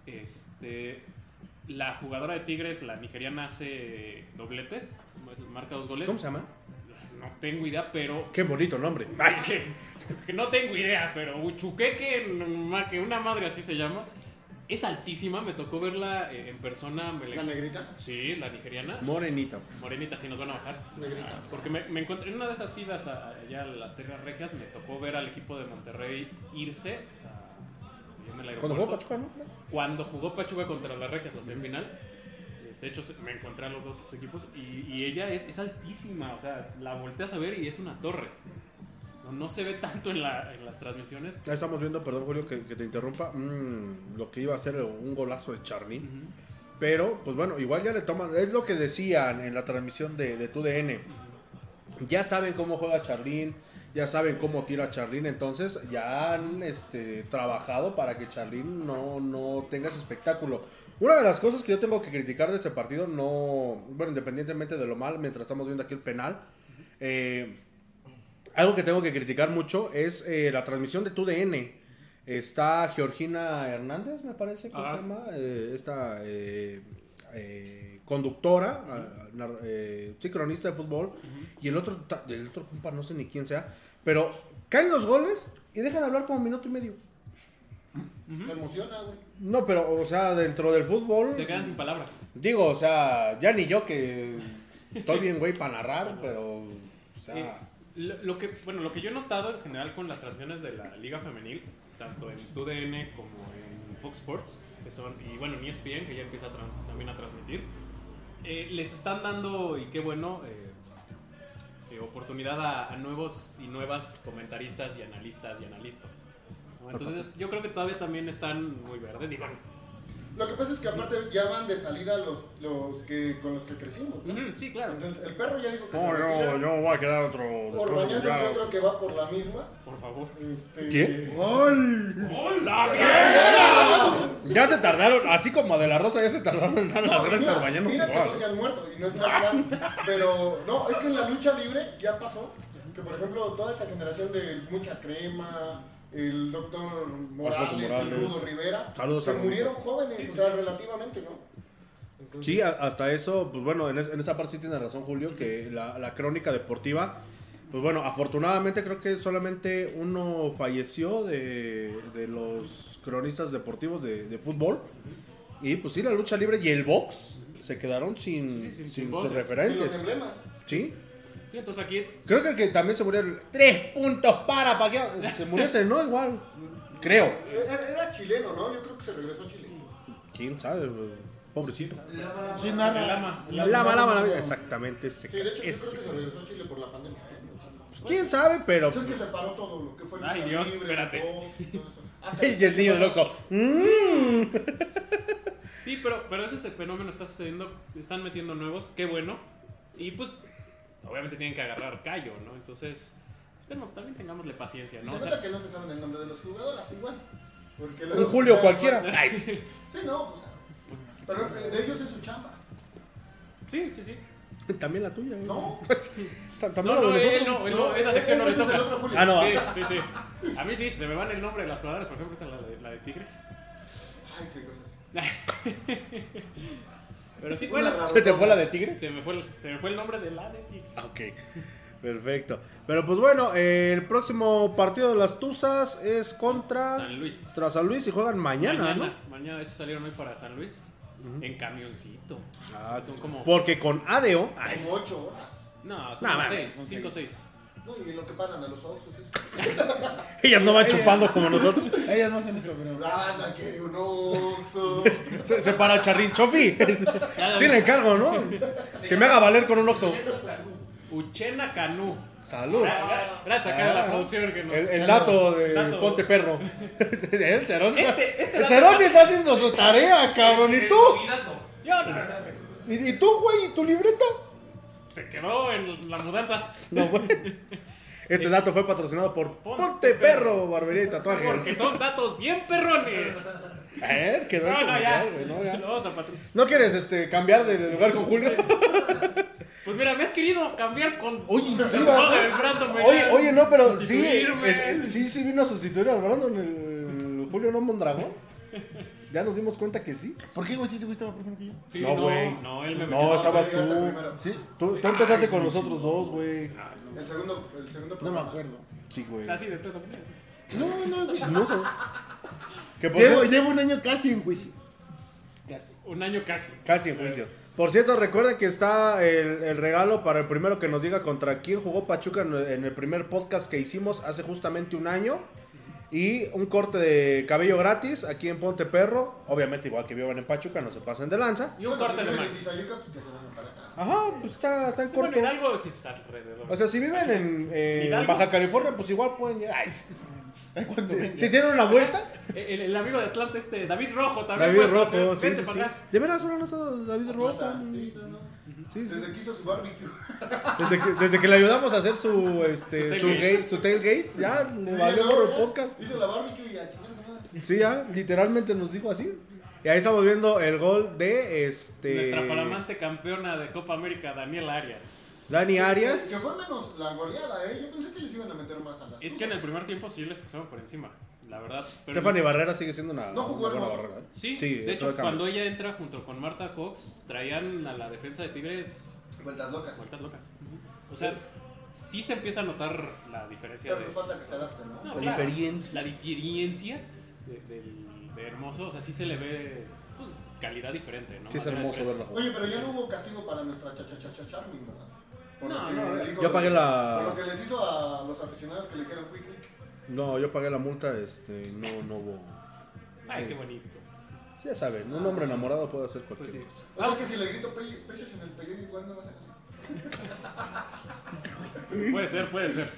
Este. La jugadora de Tigres, la nigeriana, hace doblete. Marca dos goles. ¿Cómo se llama? No tengo idea, pero. Qué bonito nombre. Ay, que, que no tengo idea, pero Uchuqueque, que una madre así se llama. Es altísima, me tocó verla eh, en persona. me le- ¿La negrita? Sí, la nigeriana. Morenita. Morenita, sí nos van a bajar. Negrita. Porque me, me encontré en una de esas idas allá a la Tierra Regias, me tocó ver al equipo de Monterrey irse en el Cuando jugó Pachuca, ¿no? Cuando jugó Pachuca contra las Regias, la semifinal. este, De hecho, me encontré a los dos equipos y, y ella es, es altísima, o sea, la volteas a ver y es una torre. No, no se ve tanto en, la- en las transmisiones. Ya estamos viendo, perdón Julio que, que te interrumpa, mm, lo que iba a ser un golazo de Charlín. Pero, pues bueno, igual ya le toman, es lo que decían en la transmisión de, de TUDN. ya saben cómo juega Charlín, ya saben cómo tira Charlín, entonces ya han este, trabajado para que Charlín no, no tenga ese espectáculo. Una de las cosas que yo tengo que criticar de este partido, no, bueno, independientemente de lo mal, mientras estamos viendo aquí el penal, eh, algo que tengo que criticar mucho es eh, la transmisión de TUDN. Está Georgina Hernández, me parece que Ah. se llama, eh, esta eh, eh, conductora, eh, sí, cronista de fútbol, y el otro, el otro compa, no sé ni quién sea, pero caen los goles y dejan de hablar como un minuto y medio. Se emociona, güey. No, pero, o sea, dentro del fútbol, Se quedan sin palabras. digo, o sea, ya ni yo que estoy bien güey para narrar, pero, o sea... Eh, lo, lo que, bueno, lo que yo he notado en general con las transmisiones de la Liga Femenil, tanto en TUDN como en Fox Sports, que son, y bueno, en ESPN, que ya empieza a también a transmitir, eh, les están dando, y qué bueno, eh, eh, oportunidad a, a nuevos y nuevas comentaristas y analistas y analistas. ¿no? Entonces, yo creo que todavía también están muy verdes. Digo, Lo que pasa es que aparte ya van de salida los, los que con los que crecimos, ¿no? sí, claro, Entonces, el perro ya dijo que No, se yo, retira. yo voy a quedar otro... Orbañanos ya- yo creo que va por la misma. por favor. Este, ¿Qué? ¡Hola! Ya se tardaron, así como de la Rosa, ya se tardaron en dar las gracias mira, a Orbañanos mira que no se han muerto y no es pero no, es que en la lucha libre ya pasó que por ejemplo toda esa generación de mucha crema, el doctor Morales, el Morales. Rudo Rivera, Saludos se murieron jóvenes, Sí, sí. o sea, relativamente, ¿no? Entonces, Sí, hasta eso, pues bueno, en, es- en esa parte sí tiene razón Julio, que la, la crónica deportiva, pues bueno, afortunadamente creo que solamente uno falleció de, de los cronistas deportivos de, de fútbol. Y pues sí, la lucha libre y el box se quedaron sin, Sí, sin sin sus voces. sin los referentes. emblemas. Sí. Sí, entonces aquí Creo que, el que también se murió el tres puntos para, para que se murió ese, ¿no? Igual, creo. Era, era chileno, ¿no? Yo creo que se regresó a Chile. ¿Quién sabe? Pobrecito. Sí, narra. El ama. La lama, lama, lama. Exactamente, ese. Sí, de hecho, yo ese. creo que se regresó a Chile por la pandemia. ¿eh? Pues, ¿Quién sabe? Pero... Pues es que se paró todo lo que fue Ay, Dios, libre, espérate. todo. Ah, Y el niño del Oxxo. "Mm". Sí, pero, pero ese fenómeno está sucediendo, están metiendo nuevos, qué bueno. Y pues, obviamente tienen que agarrar callo, ¿no? Entonces, pues, bueno, también tengámosle paciencia, ¿no? O se sea, nota que no se saben el nombre de los jugadoras, igual. Porque Un Julio cualquiera. Ay, Sí, no, o sea, pero de ellos es su chamba. sí, sí, sí. También la tuya. ¿eh? No. También No, la no, él no, él no, esa sección no le toca. otro Julio. Ah, no. Sí, sí, sí. A mí sí, se me van el nombre de las jugadoras, por ejemplo, la de, la de Tigres. Ay, qué cosas. Pero sí, bueno, ¿Se te fue la de Tigres? se me fue el, se me fue el nombre de la de Tigres. Ah, Ok, perfecto. Pero pues bueno, eh, el próximo partido de las Tuzas es contra San Luis. contra San Luis y juegan mañana, mañana, mañana, de hecho salieron hoy para San Luis en camioncito. ¿no? Ah, son como Porque con ADO. ay, Como ocho horas. no, son Nah, como mames, seis, son cinco o seis. No, y lo que pagan a los oxos. ellas no van chupando como nosotros. Ellas no hacen eso, pero. Gana, que un Se, se para Charrín Chofi. Sí, le encargo, ¿no? Que me haga valer con un Oxxo. Uchena Canú. Salud. Gra- gra- Gracias acá a la producción que nos. El, el dato de Dato. Ponte Perro. El Cerosi. Este- este el dato Cerosi está haciendo su tarea, cabrón. ¿Y tú? Yo no, ¿Y, y tú, güey? ¿Y tu libreta? se quedó en la mudanza. No, güey. Este dato fue patrocinado por Ponte Ponte Perro, Barbería y Tatuajes. Porque son datos bien perrones. Eh, quedó No, no, ya. güey, no, ya. Vamos a ¿No quieres este, cambiar de lugar con Julio? Pues mira, me has querido cambiar con. Oye, sí, del Brandon Oye, oye, no, pero sí, es- sí, sí vino a sustituir al Brandon el, el Julio no Mondragón. Ya nos dimos cuenta que sí. ¿Por qué, güey, si ese güey estaba primero que yo? Sí, No, no, güey. no, él me No, estabas tú. primero. Sí. Tú, tú empezaste con nosotros dos, güey. El segundo, el segundo No me acuerdo. Sí, güey. O sea, así de todo. No, no, güey. Chismoso. Que por Llevo, cierto- llevo un año casi en juicio. Casi. Un año casi. Casi en juicio. Por cierto, recuerden que está el, el regalo para el primero que nos diga contra quién jugó Pachuca en, en el primer podcast que hicimos hace justamente un año. Y un corte de cabello gratis aquí en Ponte Perro. Obviamente, igual que vivan en Pachuca, no se pasen de lanza. Y un Bueno, corte si de Tizayuca, pues. Ajá, pues está, está en Bueno, corto. Hidalgo sí es alrededor. O sea, si viven en, eh, Hidalgo. Baja California, pues igual pueden llegar. Ay, Cuando si, tienen una vuelta, el, el amigo de Atlanta, este, David Rojo también. David puede Rojo, hacer- sí, sí, para sí. acá. ¿De veras no está David Rojo? Sí, no, no. Sí, sí. Desde que hizo su barbecue. Desde que, desde que le ayudamos a hacer su, este, Su su, tailgate. gate, su tailgate, ya le Sí, valió por el podcast. Hizo la barbecue y a. Sí, ya, literalmente nos dijo así. Y ahí estamos viendo el gol de este. Nuestra flamante campeona de Copa América, Daniel Arias. Dani Que Arias. fue menos la goleada, ¿eh? Yo pensé que les iban a meter más a las Es que en el primer tiempo sí les pasaron por encima, la verdad. Pero Stephanie Barrera sigue siendo una, No jugó una buena barrera. ¿eh? Sí, Sí, de hecho, cuando ella entra junto con Marta Cox, traían a la defensa de Tigres Vueltas locas. vueltas locas. O sea, sí se empieza a notar la diferencia Pero de. pues falta que se adapten, ¿no? No, La claro, diferencia. La diferencia de, del- de Hermoso, o sea, sí se le ve pues, calidad diferente, ¿no? Sí, es hermoso jugar. Oye, pero ya no hubo castigo para nuestra cha cha cha ¿verdad? No, no, le dijo- yo pagué la- Por lo que les hizo a los aficionados que le dijeron quick quick. No, yo pagué la multa, este, no, no hubo. Ay, qué bonito. Ya saben, un hombre enamorado puede hacer cualquier Pues sí. cosa. O sea, es que si le grito pe- precios en el periódico, igual me vas a hacer. Puede ser, puede ser.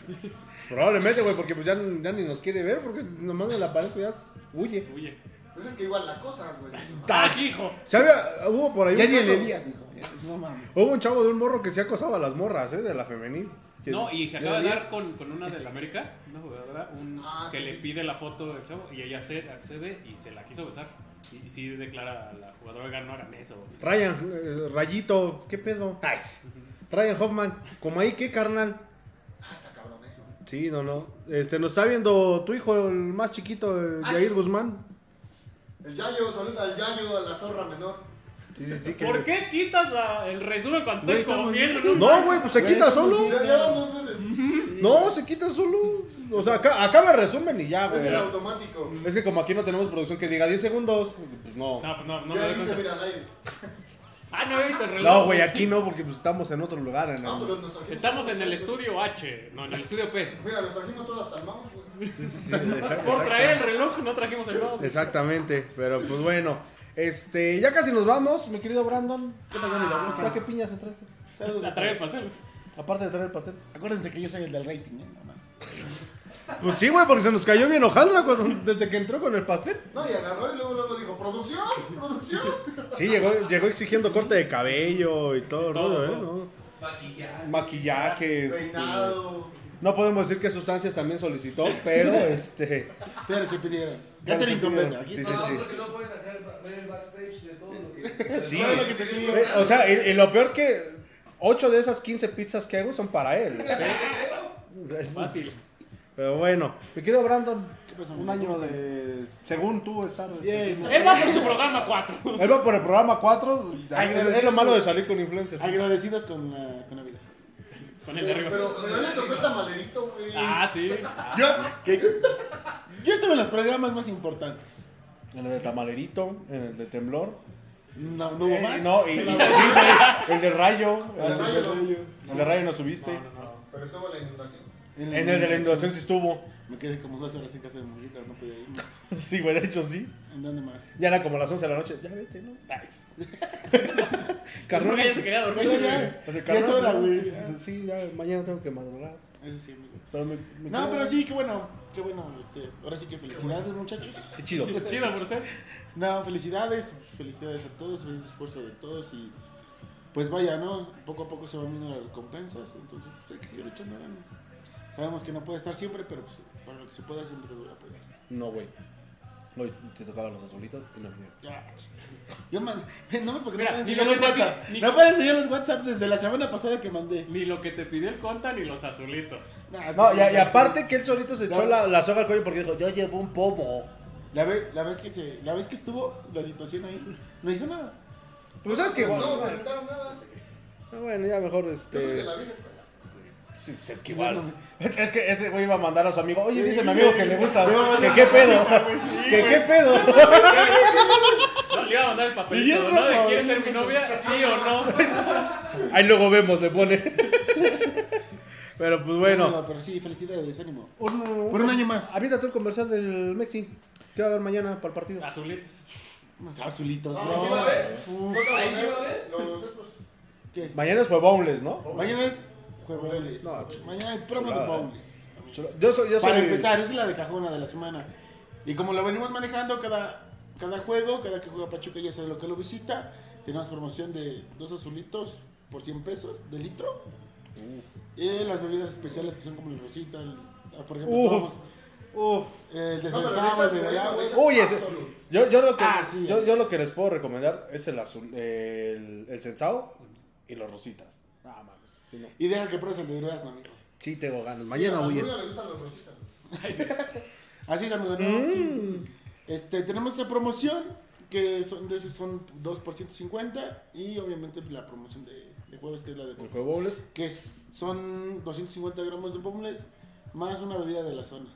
Probablemente, güey, porque pues ya, ya ni nos quiere ver, porque nomás me la aparezco ya huye. Huye. Pues es que igual la cosa, güey. ¡Ah, hijo! ¿Sabe? Hubo por ahí Ya un ni caso- mijo. ya, No mames. Hubo un chavo de un morro que se acosaba a las morras, ¿eh? De la femenil. No, y se ¿de acaba de la dar con, con una del América, una jugadora, un, Ah, que sí. le pide la foto del chavo y ella accede, accede y se la quiso besar. Y, y sí declara a la jugadora, oigan, no hagan eso. Ryan, eh, Rayito, ¿qué pedo? Ryan Hoffman, como ahí, ¿qué carnal? Ah, está cabrón eso. Sí, no, no. Este, nos está viendo tu hijo, el más chiquito, eh, Ah, Jair. Guzmán. El Yayo, saludos al Yayo, a la zorra menor. Sí, sí, sí. que- ¿Por qué quitas la- el resumen cuando estoy comiendo? No, güey, pues se Güey, quita solo. Ya, ya van dos veces. No, se quita solo. O sea, acá, acaba el resumen y ya, Es güey. el automático. Es que como aquí no tenemos producción que diga 10 segundos, pues no. No, pues no, no me dice, mira al aire. Ah, no he visto el reloj. No, güey, aquí no, porque pues estamos en otro lugar. En No, el... pero nos trajimos Estamos en el estudio H, no, en el estudio P. Mira, nos trajimos todos hasta el mouse, güey. Sí, sí, sí, Por traer el reloj no trajimos el mouse. Exactamente, pero pues bueno. Este, ya casi nos vamos, mi querido Brandon. ¿Qué pasó, mi loco? ¿Para qué piñas entraste? Saludos A traer el pastel. Aparte de traer el pastel. Acuérdense que yo soy el del rating, ¿eh? Nada más. Pues sí, güey, porque se nos cayó bien hojaldra cuando, desde que entró con el pastel. No, y agarró y luego, luego dijo, ¿producción? ¿Producción? Sí, llegó, llegó exigiendo corte de cabello y todo el Todo, rollo, ¿eh? ¿no? Maquillaje. Maquillaje. este, Peinado. No podemos decir qué sustancias también solicitó, pero este. Pero se pidieron. Catering completo. Aquí Sí. No, sí. porque no pueden acá ver el backstage de todo lo que. Sí, Todo lo que se pidió. Eh, O sea, y, y lo peor que 8 de esas 15 pizzas que hago son para él. ¿sí? Fácil. Pero bueno, mi querido Brandon, ¿Qué pasó, un año ¿Cómo de. Según tú, estar. Bien. Él va por su programa 4. Él va por el programa 4. Agradecido. Es lo malo de salir con influencers. Agradecidos con la, con la vida. Con el de arriba. Pero, pero le tocó el tamalerito, güey. Ah, sí. Yo, que, yo estuve en los programas más importantes. En el de Tamalerito, en el de Temblor. No, no hubo Eh, más. no, y, y- sí, güey, el de Rayo. El de Rayo, no. El de Rayo no estuviste. No, pero estuvo la inundación. En el de la inundación sí estuvo. Me quedé como dos horas en casa de Murguita, no podía irme. Sí, güey, de hecho sí. ¿En dónde más? Ya era como las 11 de la noche. Ya vete, ¿no? Carnal ya se quería dormir. Pero ya, O sea, ya es hora, ¿no? güey. Sí, ya mañana tengo que madrugar. Eso sí, amigo. Pero me, me No, quedo- pero sí, qué bueno, qué bueno, este, ahora sí que felicidades muchachos. Qué chido. Chido por usted. No, felicidades, felicidades a todos, feliz esfuerzo de todos y pues vaya, ¿no? Poco a poco se van viendo las recompensas, entonces pues, hay que seguir echando ganas. Sabemos que no puede estar siempre, pero pues para lo que se pueda siempre lo voy a apoyar. No, güey. Hoy te tocaban los azulitos y no vinieron. Ya. Yo man, no me porque Mira, no pueden ni enseñar lo los que te WhatsApp. ni- No pueden enseñar los WhatsApp desde la semana pasada que mandé. Ni lo que te pidió el conta ni los azulitos. Nah, No, y, aparte que él solito se echó No. la, la soga al cuello porque dijo, yo llevo un pomo. La vez, la vez que se, la vez que estuvo la situación ahí, no hizo nada. Pues sabes que No, no presentaron nada. Ah, bueno, ya mejor Yo soy de este. la. Sí, es que igual. Es que ese güey iba a mandar a su amigo. Oye, dice mi amigo que le gustas. No, ¿Que no, qué no, pedo? no, güey, sí, ¿Que güey. qué pedo? No, le iba a mandar el Y papelito, bien ¿no? De ¿Quieres ser mi novia? ¿Sí o no? Ahí luego vemos, le pone. Pero pues bueno. No, pero sí, felicidades, ánimo. Un, Por un año más. Aviéntate el comercial del Mexi. ¿Qué va a haber mañana para el partido? Azulitos. Azulitos, No, bro. sí va a haber. Ahí sí va a haber. Los estos. ¿qué? Mañana es Boneless, ¿no? Mañana es jueves. No, Mañana hay promo de bowls. Yo soy, yo soy. Para empezar, esa es la de cajona de la semana. Y como lo venimos manejando cada, cada juego, cada que juega Pachuca ya sabe lo que lo visita. Tenemos promoción de dos azulitos por 100 pesos de litro. Y las bebidas especiales que son como el rosita, el, ah, por ejemplo, Uf. tomamos Uf. el de No, el de agua. Uy, ese-. Yo, yo, lo que, Ah, sí, yo, lo que les puedo recomendar es el azul, el, el y los rositas. No, Y deja que pruebes el de durazno, amigo. sí tengo ganas. Mañana voy a ir. Así es, amigo. ¿no? Mm. Sí. Este, tenemos esta promoción que son, de esos son 2 por 150 y obviamente la promoción de, de jueves que es la de El juego que es- son 250 gramos de bombles más una bebida de las zonas.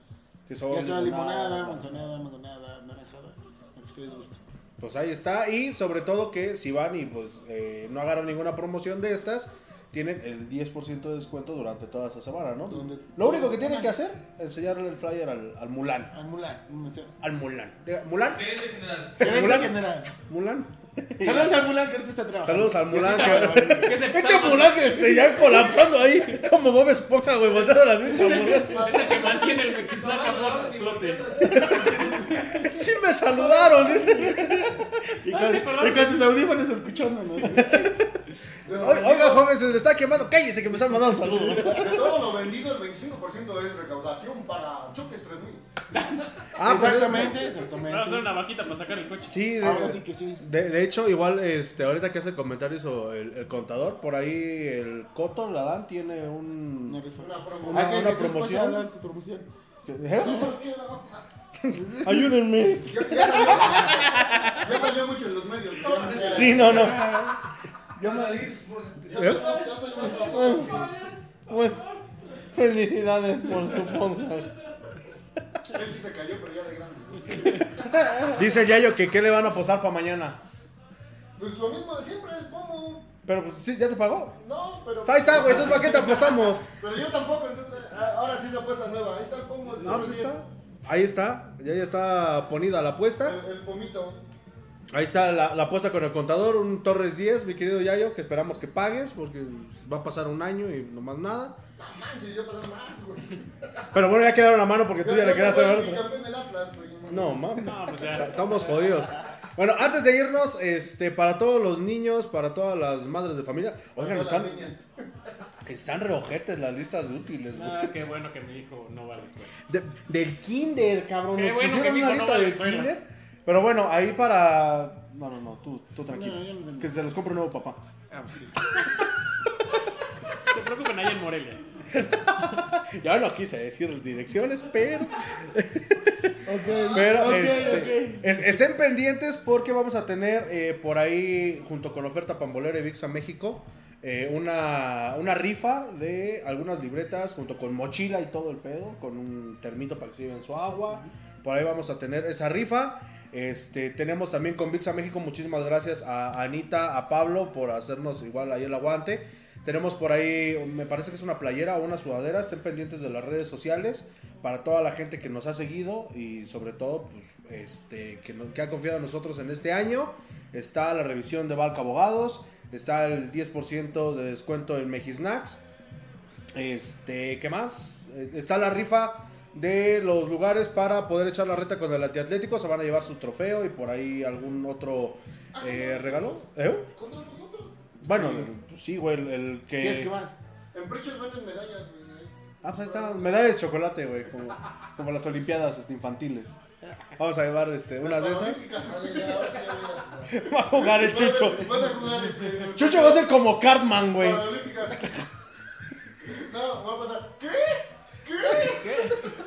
Que son ya sea limonada, limonada, manzanada, mangonada, naranjada, lo que ustedes gusten. Pues ahí está. Y sobre todo que si van y pues eh, no agarran ninguna promoción de estas, tienen el 10% de descuento durante toda esa semana, ¿no? Donde- Lo único que tienen que hacer es enseñarle el flyer al, al Mulan. Al Mulan. Al Mulan. ¿Mulan? Gerente general. Gerente Mulan. general. ¿Mulan? Saludos al Mulan que ahorita está trabajando. Saludos al Mulan. que- Que se Mulan que se ya colapsando ahí. Como Bob Esponja, güey, volteando las hamburguesas. Es el que mantiene el Mexisnaca a flote. Sí me saludaron. dice. Y Ah, con, y con sus audífonos escuchándonos. Oiga, joven, se le está quemando. Cállese que me están mandando saludos. De todo lo vendido, el 25% es recaudación para Choques 3000. Ah, pues, exactamente, Vamos a hacer exactamente. una vaquita para sacar el coche. Sí, de, Ahora sí que sí. de, de hecho, igual, este, ahorita que hace el comentario hizo el, el contador, por ahí el Coto, la Dan, tiene un... Una rifa. Una promo. Una- Ah, una Jesús pase promoción. a dar su promoción. ¿Eh? Ayúdenme. Ya, ya salió, ya salió mucho en los medios. Sí, no, no. Ya salir. Ya salió, ya salió más Bueno, felicidades por su podcast. Él sí se cayó, pero ya de grande. Dice Yayo que qué le van a posar para mañana. Pues lo mismo de siempre, el pomo. Pero pues sí, ¿ya te pagó? No, pero. Ahí está, güey, entonces ¿para qué te apostamos? Pero yo tampoco, entonces. ah, Ahora sí se apuesta nueva. Ahí está el pomo. No, pues 10. está. Ahí está, ya, ya está ponida la apuesta. El, el pomito. Ahí está la, la apuesta con el contador, un Torres 10, mi querido Yayo, que esperamos que pagues, porque va a pasar un año y no más nada. No manches, yo pasé más, güey. Pero bueno, ya quedaron la mano porque tú ya le querías hacer otro. No, mames. No, pues ya. Estamos jodidos. Bueno, antes de irnos, este, para todos los niños, para todas las madres de familia, oigan, están, están reojetes las listas útiles, güey. Ah, qué bueno que mi hijo no va a la escuela. De- del kinder, cabrón. Qué Nos bueno pusieron que mi una hijo no lista va a la del escuela. kinder. Pero bueno, ahí para... No, no, no, tú, tú tranquilo. No, yo no tengo. que se los compre un nuevo papá. Se preocupen allá en Morelia. Ya no quise decir direcciones, pero... Ok, Pero ok, este, es- estén pendientes porque vamos a tener eh, por ahí, junto con oferta Pambolera y Vixa México, eh, una, una rifa de algunas libretas junto con mochila y todo el pedo, con un termito para que se lleven su agua. Por ahí vamos a tener esa rifa. Este, tenemos también con Vixa México, muchísimas gracias a Anita, a Pablo por hacernos igual ahí el aguante. Tenemos por ahí, me parece que es una playera o una sudadera. Estén pendientes de las redes sociales para toda la gente que nos ha seguido y sobre todo pues, este, que, no- que ha confiado en nosotros en este año. Está la revisión de Valca Abogados, está el 10% de descuento en Mejisnacks. Este, ¿qué más? Eh, Está la rifa de los lugares para poder echar la reta con el antiatlético. Se van a llevar su trofeo y por ahí algún otro eh, regalo. ¿Eh? ¿Contra nosotros? Bueno, pues sí, güey, el, el que... Si es que vas. En Prichos venden medallas, güey. Ah, pues ahí está, medalla de chocolate, güey, como, como las olimpiadas este, infantiles. Vamos a llevar este, unas de esas. Sí. Va a jugar el Chucho. Van a jugar este. Chucho va a ser como Cartman, güey. Paralímpicas. No, va a pasar. ¿Qué?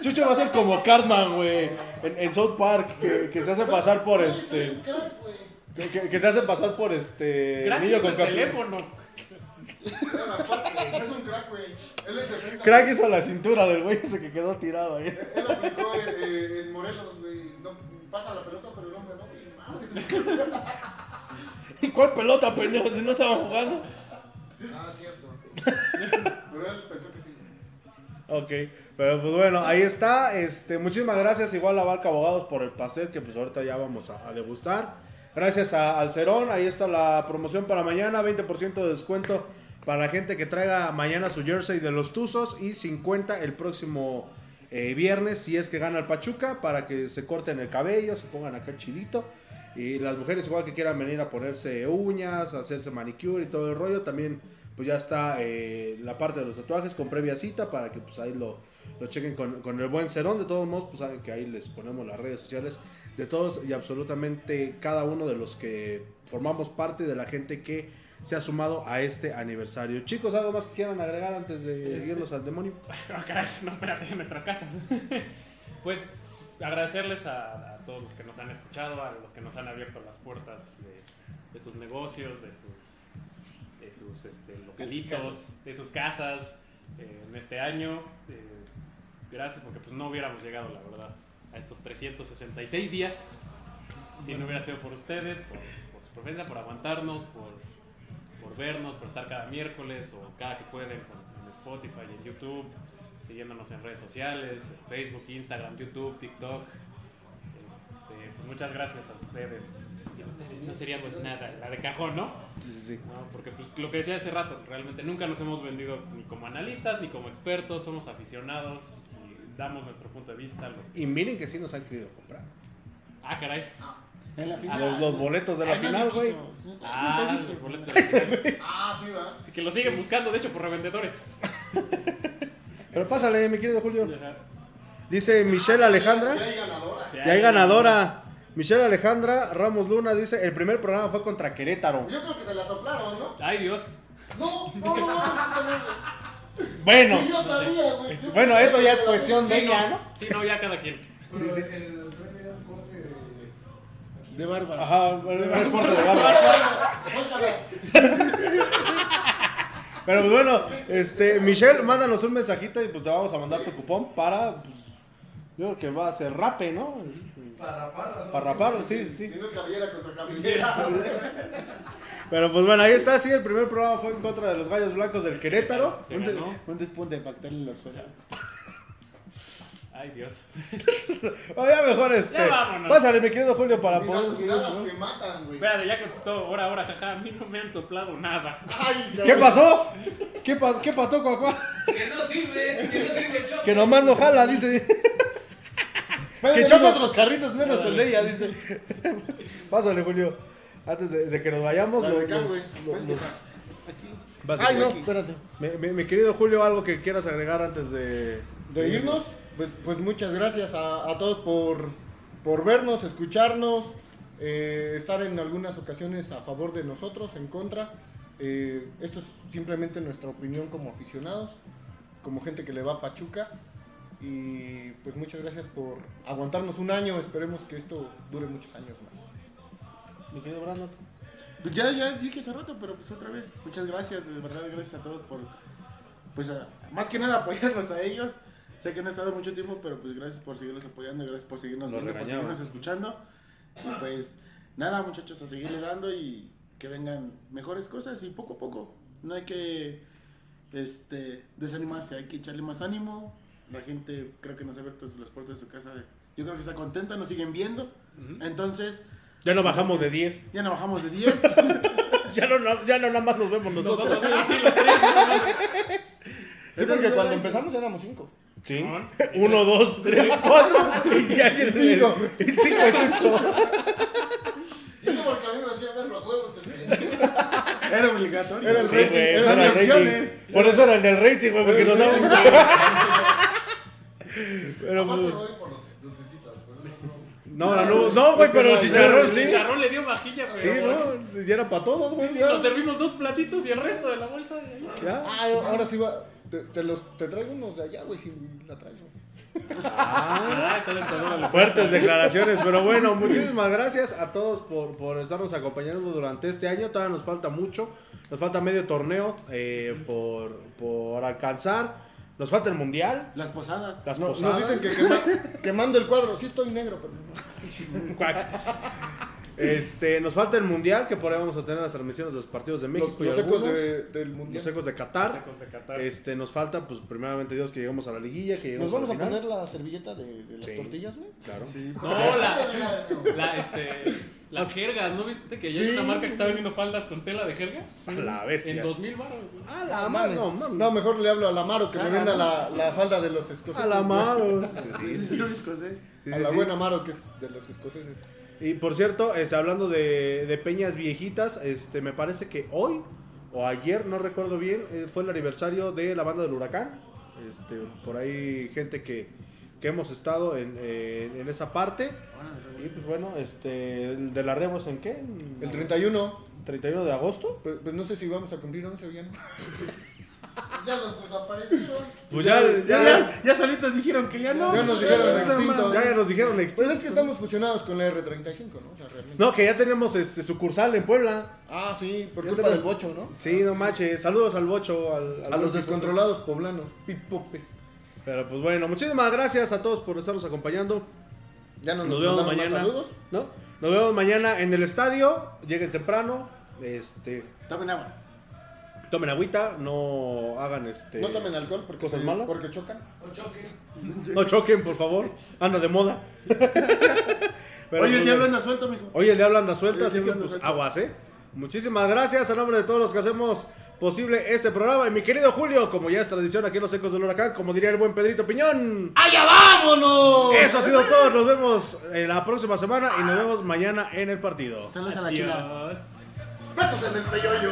Chucho va a ser como Cartman, güey. En, en South Park, que, que se hace pasar por este. un crack, güey. Que, que- se hace pasar por este. Crack niño con el teléfono. Es un crack, güey. Él es defensa. Crack hizo la cintura del güey ese que quedó tirado ahí. Él aplicó eh, eh, en Morelos, güey. No, pasa la pelota, pero el hombre no, güey. Madre. ¿Y cuál pelota, pendejo? Si no estaban jugando. Ah, cierto. Pero él pensó que sí. Ok, pero pues bueno, ahí está. Este, muchísimas gracias igual a Barca Abogados por el pastel que pues ahorita ya vamos a, degustar. Gracias a Alcerón, ahí está la promoción para mañana, 20% de descuento para la gente que traiga mañana su jersey de los Tuzos y 50 el próximo eh, viernes si es que gana el Pachuca para que se corten el cabello, se pongan acá chidito. Y las mujeres igual que quieran venir a ponerse uñas, hacerse manicure y todo el rollo, también pues ya está eh, la parte de los tatuajes con previa cita para que pues ahí lo, lo chequen con, con el buen Cerón. De todos modos, pues saben que ahí les ponemos las redes sociales de todos y absolutamente cada uno de los que formamos parte de la gente que se ha sumado a este aniversario. Chicos, ¿algo más que quieran agregar antes de Este- irnos al demonio? Ah, caray, no, espérate, en nuestras casas. pues agradecerles a, a todos los que nos han escuchado, a los que nos han abierto las puertas de, de sus negocios, de sus, de sus este, localitos, de sus casas eh, en este año. Eh, gracias porque pues no hubiéramos llegado, la verdad, a estos 366 días si no hubiera sido por ustedes, por, por su preferencia, por aguantarnos, por, por vernos, por estar cada miércoles o cada que pueden en Spotify y en YouTube, siguiéndonos en redes sociales, en Facebook, Instagram, YouTube, TikTok. Este, pues muchas gracias a ustedes. Sin ustedes no sería pues nada, la de cajón, ¿no? Sí, sí, sí. No, porque pues lo que decía hace rato, realmente nunca nos hemos vendido ni como analistas ni como expertos, somos aficionados y damos nuestro punto de vista. lo- Y miren que sí nos han querido comprar. Ah, caray. En la final. Los, los boletos de la final, güey. Ah, los boletos de la final. Ah, sí, va. Así que lo siguen buscando, de hecho, por revendedores. Pero pásale, mi querido Julio. Dice Michelle Alejandra. Ya hay ganadora. Sí, Y hay ganadora. Michelle Alejandra Ramos Luna dice, el primer programa fue contra Querétaro. Yo creo que se la soplaron, ¿no? Ay, Dios. No, no, no, no, no, no. Bueno, yo sabía, güey. Yo bueno, eso ya es cuestión de Sí, ella, no. Sí, no, ya cada quien. Un corte de... De barba. Ajá, el corte de barba. Pero pues bueno, este, Michelle, mándanos un mensajito y pues te vamos a mandar tu cupón para, pues, yo creo que va a ser rape, ¿no? Para raparlas, ¿no? Para raparlo, sí, sí, Si sí. no es cabellera contra cabellera. Pero pues bueno, ahí está, sí, el primer programa fue en contra de los gallos blancos del Querétaro. Se Un, de- ganó. un despunte de el orzuela. Ay, Dios. Ya mejor este. Ya vámonos. Pásale, mi querido Julio, para Mira, poder. miradas que matan, güey. Espérate, ya contestó. Ahora, ahora, jaja. A mí no me han soplado nada. Ay, ¿Qué pasó? ¿Qué, pa qué pató, cuacuá? Que no sirve, que no sirve el choque. Que nomás no jala, dice. que choca otros carritos menos el de ella, dice. Pásale, Julio. Antes de, de que nos vayamos, los- de acá, los- los- Vas, Ay, no, aquí. espérate. Mi, mi- mi querido Julio, algo que quieras agregar antes de. De irnos, pues, pues muchas gracias a, a todos por, por vernos, escucharnos, eh, estar en algunas ocasiones a favor de nosotros, en contra. Eh, esto es simplemente nuestra opinión como aficionados, como gente que le va a Pachuca. Y pues muchas gracias por aguantarnos un año. Esperemos que esto dure muchos años más. Mi querido Brandon. Pues ya, ya dije hace rato, pero pues otra vez. Muchas gracias, de verdad, gracias a todos por, pues a- más que nada apoyarnos a ellos. Sé que no ha estado mucho tiempo, pero pues gracias por seguirnos apoyando, gracias por seguirnos Nos viendo, por seguirnos escuchando. Y pues nada, muchachos, a seguirle dando y que vengan mejores cosas y poco a poco. No hay que este, desanimarse, hay que echarle más ánimo. La gente creo que nos ha abierto las puertas de su casa. Yo creo que está contenta, nos siguen viendo. Entonces, Ya no bajamos de 10. ya no bajamos de 10. Ya no, ya no nada más nos vemos nosotros. Nosotros, sí, los tres. Sí, porque cuando empezamos éramos cinco. Sí. Simón. Uno, dos, tres, cuatro. Y ya tienes el- Cinco. y cinco, chucho. Y eso porque a mí me hacía ver los huevos Era obligatorio. Era el Sí, rating, güey, era era rating. opciones. Por eso era el del rating, güey, porque nos daban. Pero Aparte pues. voy por los dulcecitos, pero No, no, no, no, güey, pero el chicharrón El sí. chicharrón le dio vajilla, pero Sí, ¿no? Y era para todos, güey. ya. Nos servimos dos platitos y el resto de la bolsa. de ahí. Ya. Ah, ahora sí va. Te, te los, te traigo unos de allá, güey, si la traes. güey. Ah, la Fuertes declaraciones, pero bueno, muchísimas gracias a todos por, por estarnos acompañando durante este año. Todavía nos falta mucho, nos falta medio torneo eh, por, por alcanzar. Nos falta el mundial, Las posadas. las No, posadas. nos dicen que quema- quemando el cuadro. Sí estoy negro, pero... Este, nos falta el mundial, que por ahí vamos a tener las transmisiones de los partidos de México Los, y los ecos algunos, de- del mundial. los ecos de Qatar. Secos de Qatar. Este, nos falta, pues, primeramente Dios, que lleguemos a la liguilla, que ¿Nos lleguemos vamos a la final. poner la servilleta de, de las Sí. tortillas, güey? Claro. No, la, la, este, las jergas, ¿no viste que ya hay una marca que está vendiendo faldas con tela de jerga? A la bestia. En 2000 baros. güey. A la No, mano, mames. No, mejor le hablo a la Maro que me venda la, la falda de los escoceses. A la mano. Sí, sí, sí, escocés. Sí, a sí, la sí. buena Maro que es de los escoceses. Y por cierto, este, hablando de, de peñas viejitas, este, me parece que hoy o ayer, no recuerdo bien, eh, fue el aniversario de la banda del huracán. Este, por ahí gente que, que hemos estado en, en- en esa parte. Y pues bueno, este, el de la Remos en qué? El 31. 31 de agosto. Pues, pues no sé si vamos a cumplir 11 o ya no. Ya los desaparecieron. Pues ya, Ya, ya, ya, ya solitos dijeron que ya no. Ya nos dijeron extinto. ya nos dijeron Pues extinto. es que estamos fusionados con la R35, ¿no? O sea, realmente. No, que ya tenemos este sucursal en Puebla. Ah, sí, por Ya culpa del bocho, ¿no? Sí, no manches. Saludos al bocho. Al, al A los descontrolados poblanos, pitpopes. Pero pues bueno, muchísimas gracias a todos por estarnos acompañando. Ya no nos, Nos vemos mañana. saludos. ¿no? Nos vemos mañana en el estadio. Lleguen temprano. Este, Tomen agua. Tomen agüita, no hagan este No tomen alcohol porque, cosas se- malas. porque chocan. No choquen, por favor. Anda de moda. Pero, Oye, el pues, diablo anda suelto, mijo. Oye, el diablo anda suelto, así que pues aguas, ¿eh? Muchísimas gracias a nombre de todos los que hacemos posible este programa. Y mi querido Julio, como ya es tradición aquí en los Ecos del Huracán, como diría el buen Pedrito Piñón. ¡Allá vámonos! Eso ha sido todo. Nos vemos en la próxima semana y nos vemos mañana en el partido. Saludos a la chula. Besos en el peyoyo.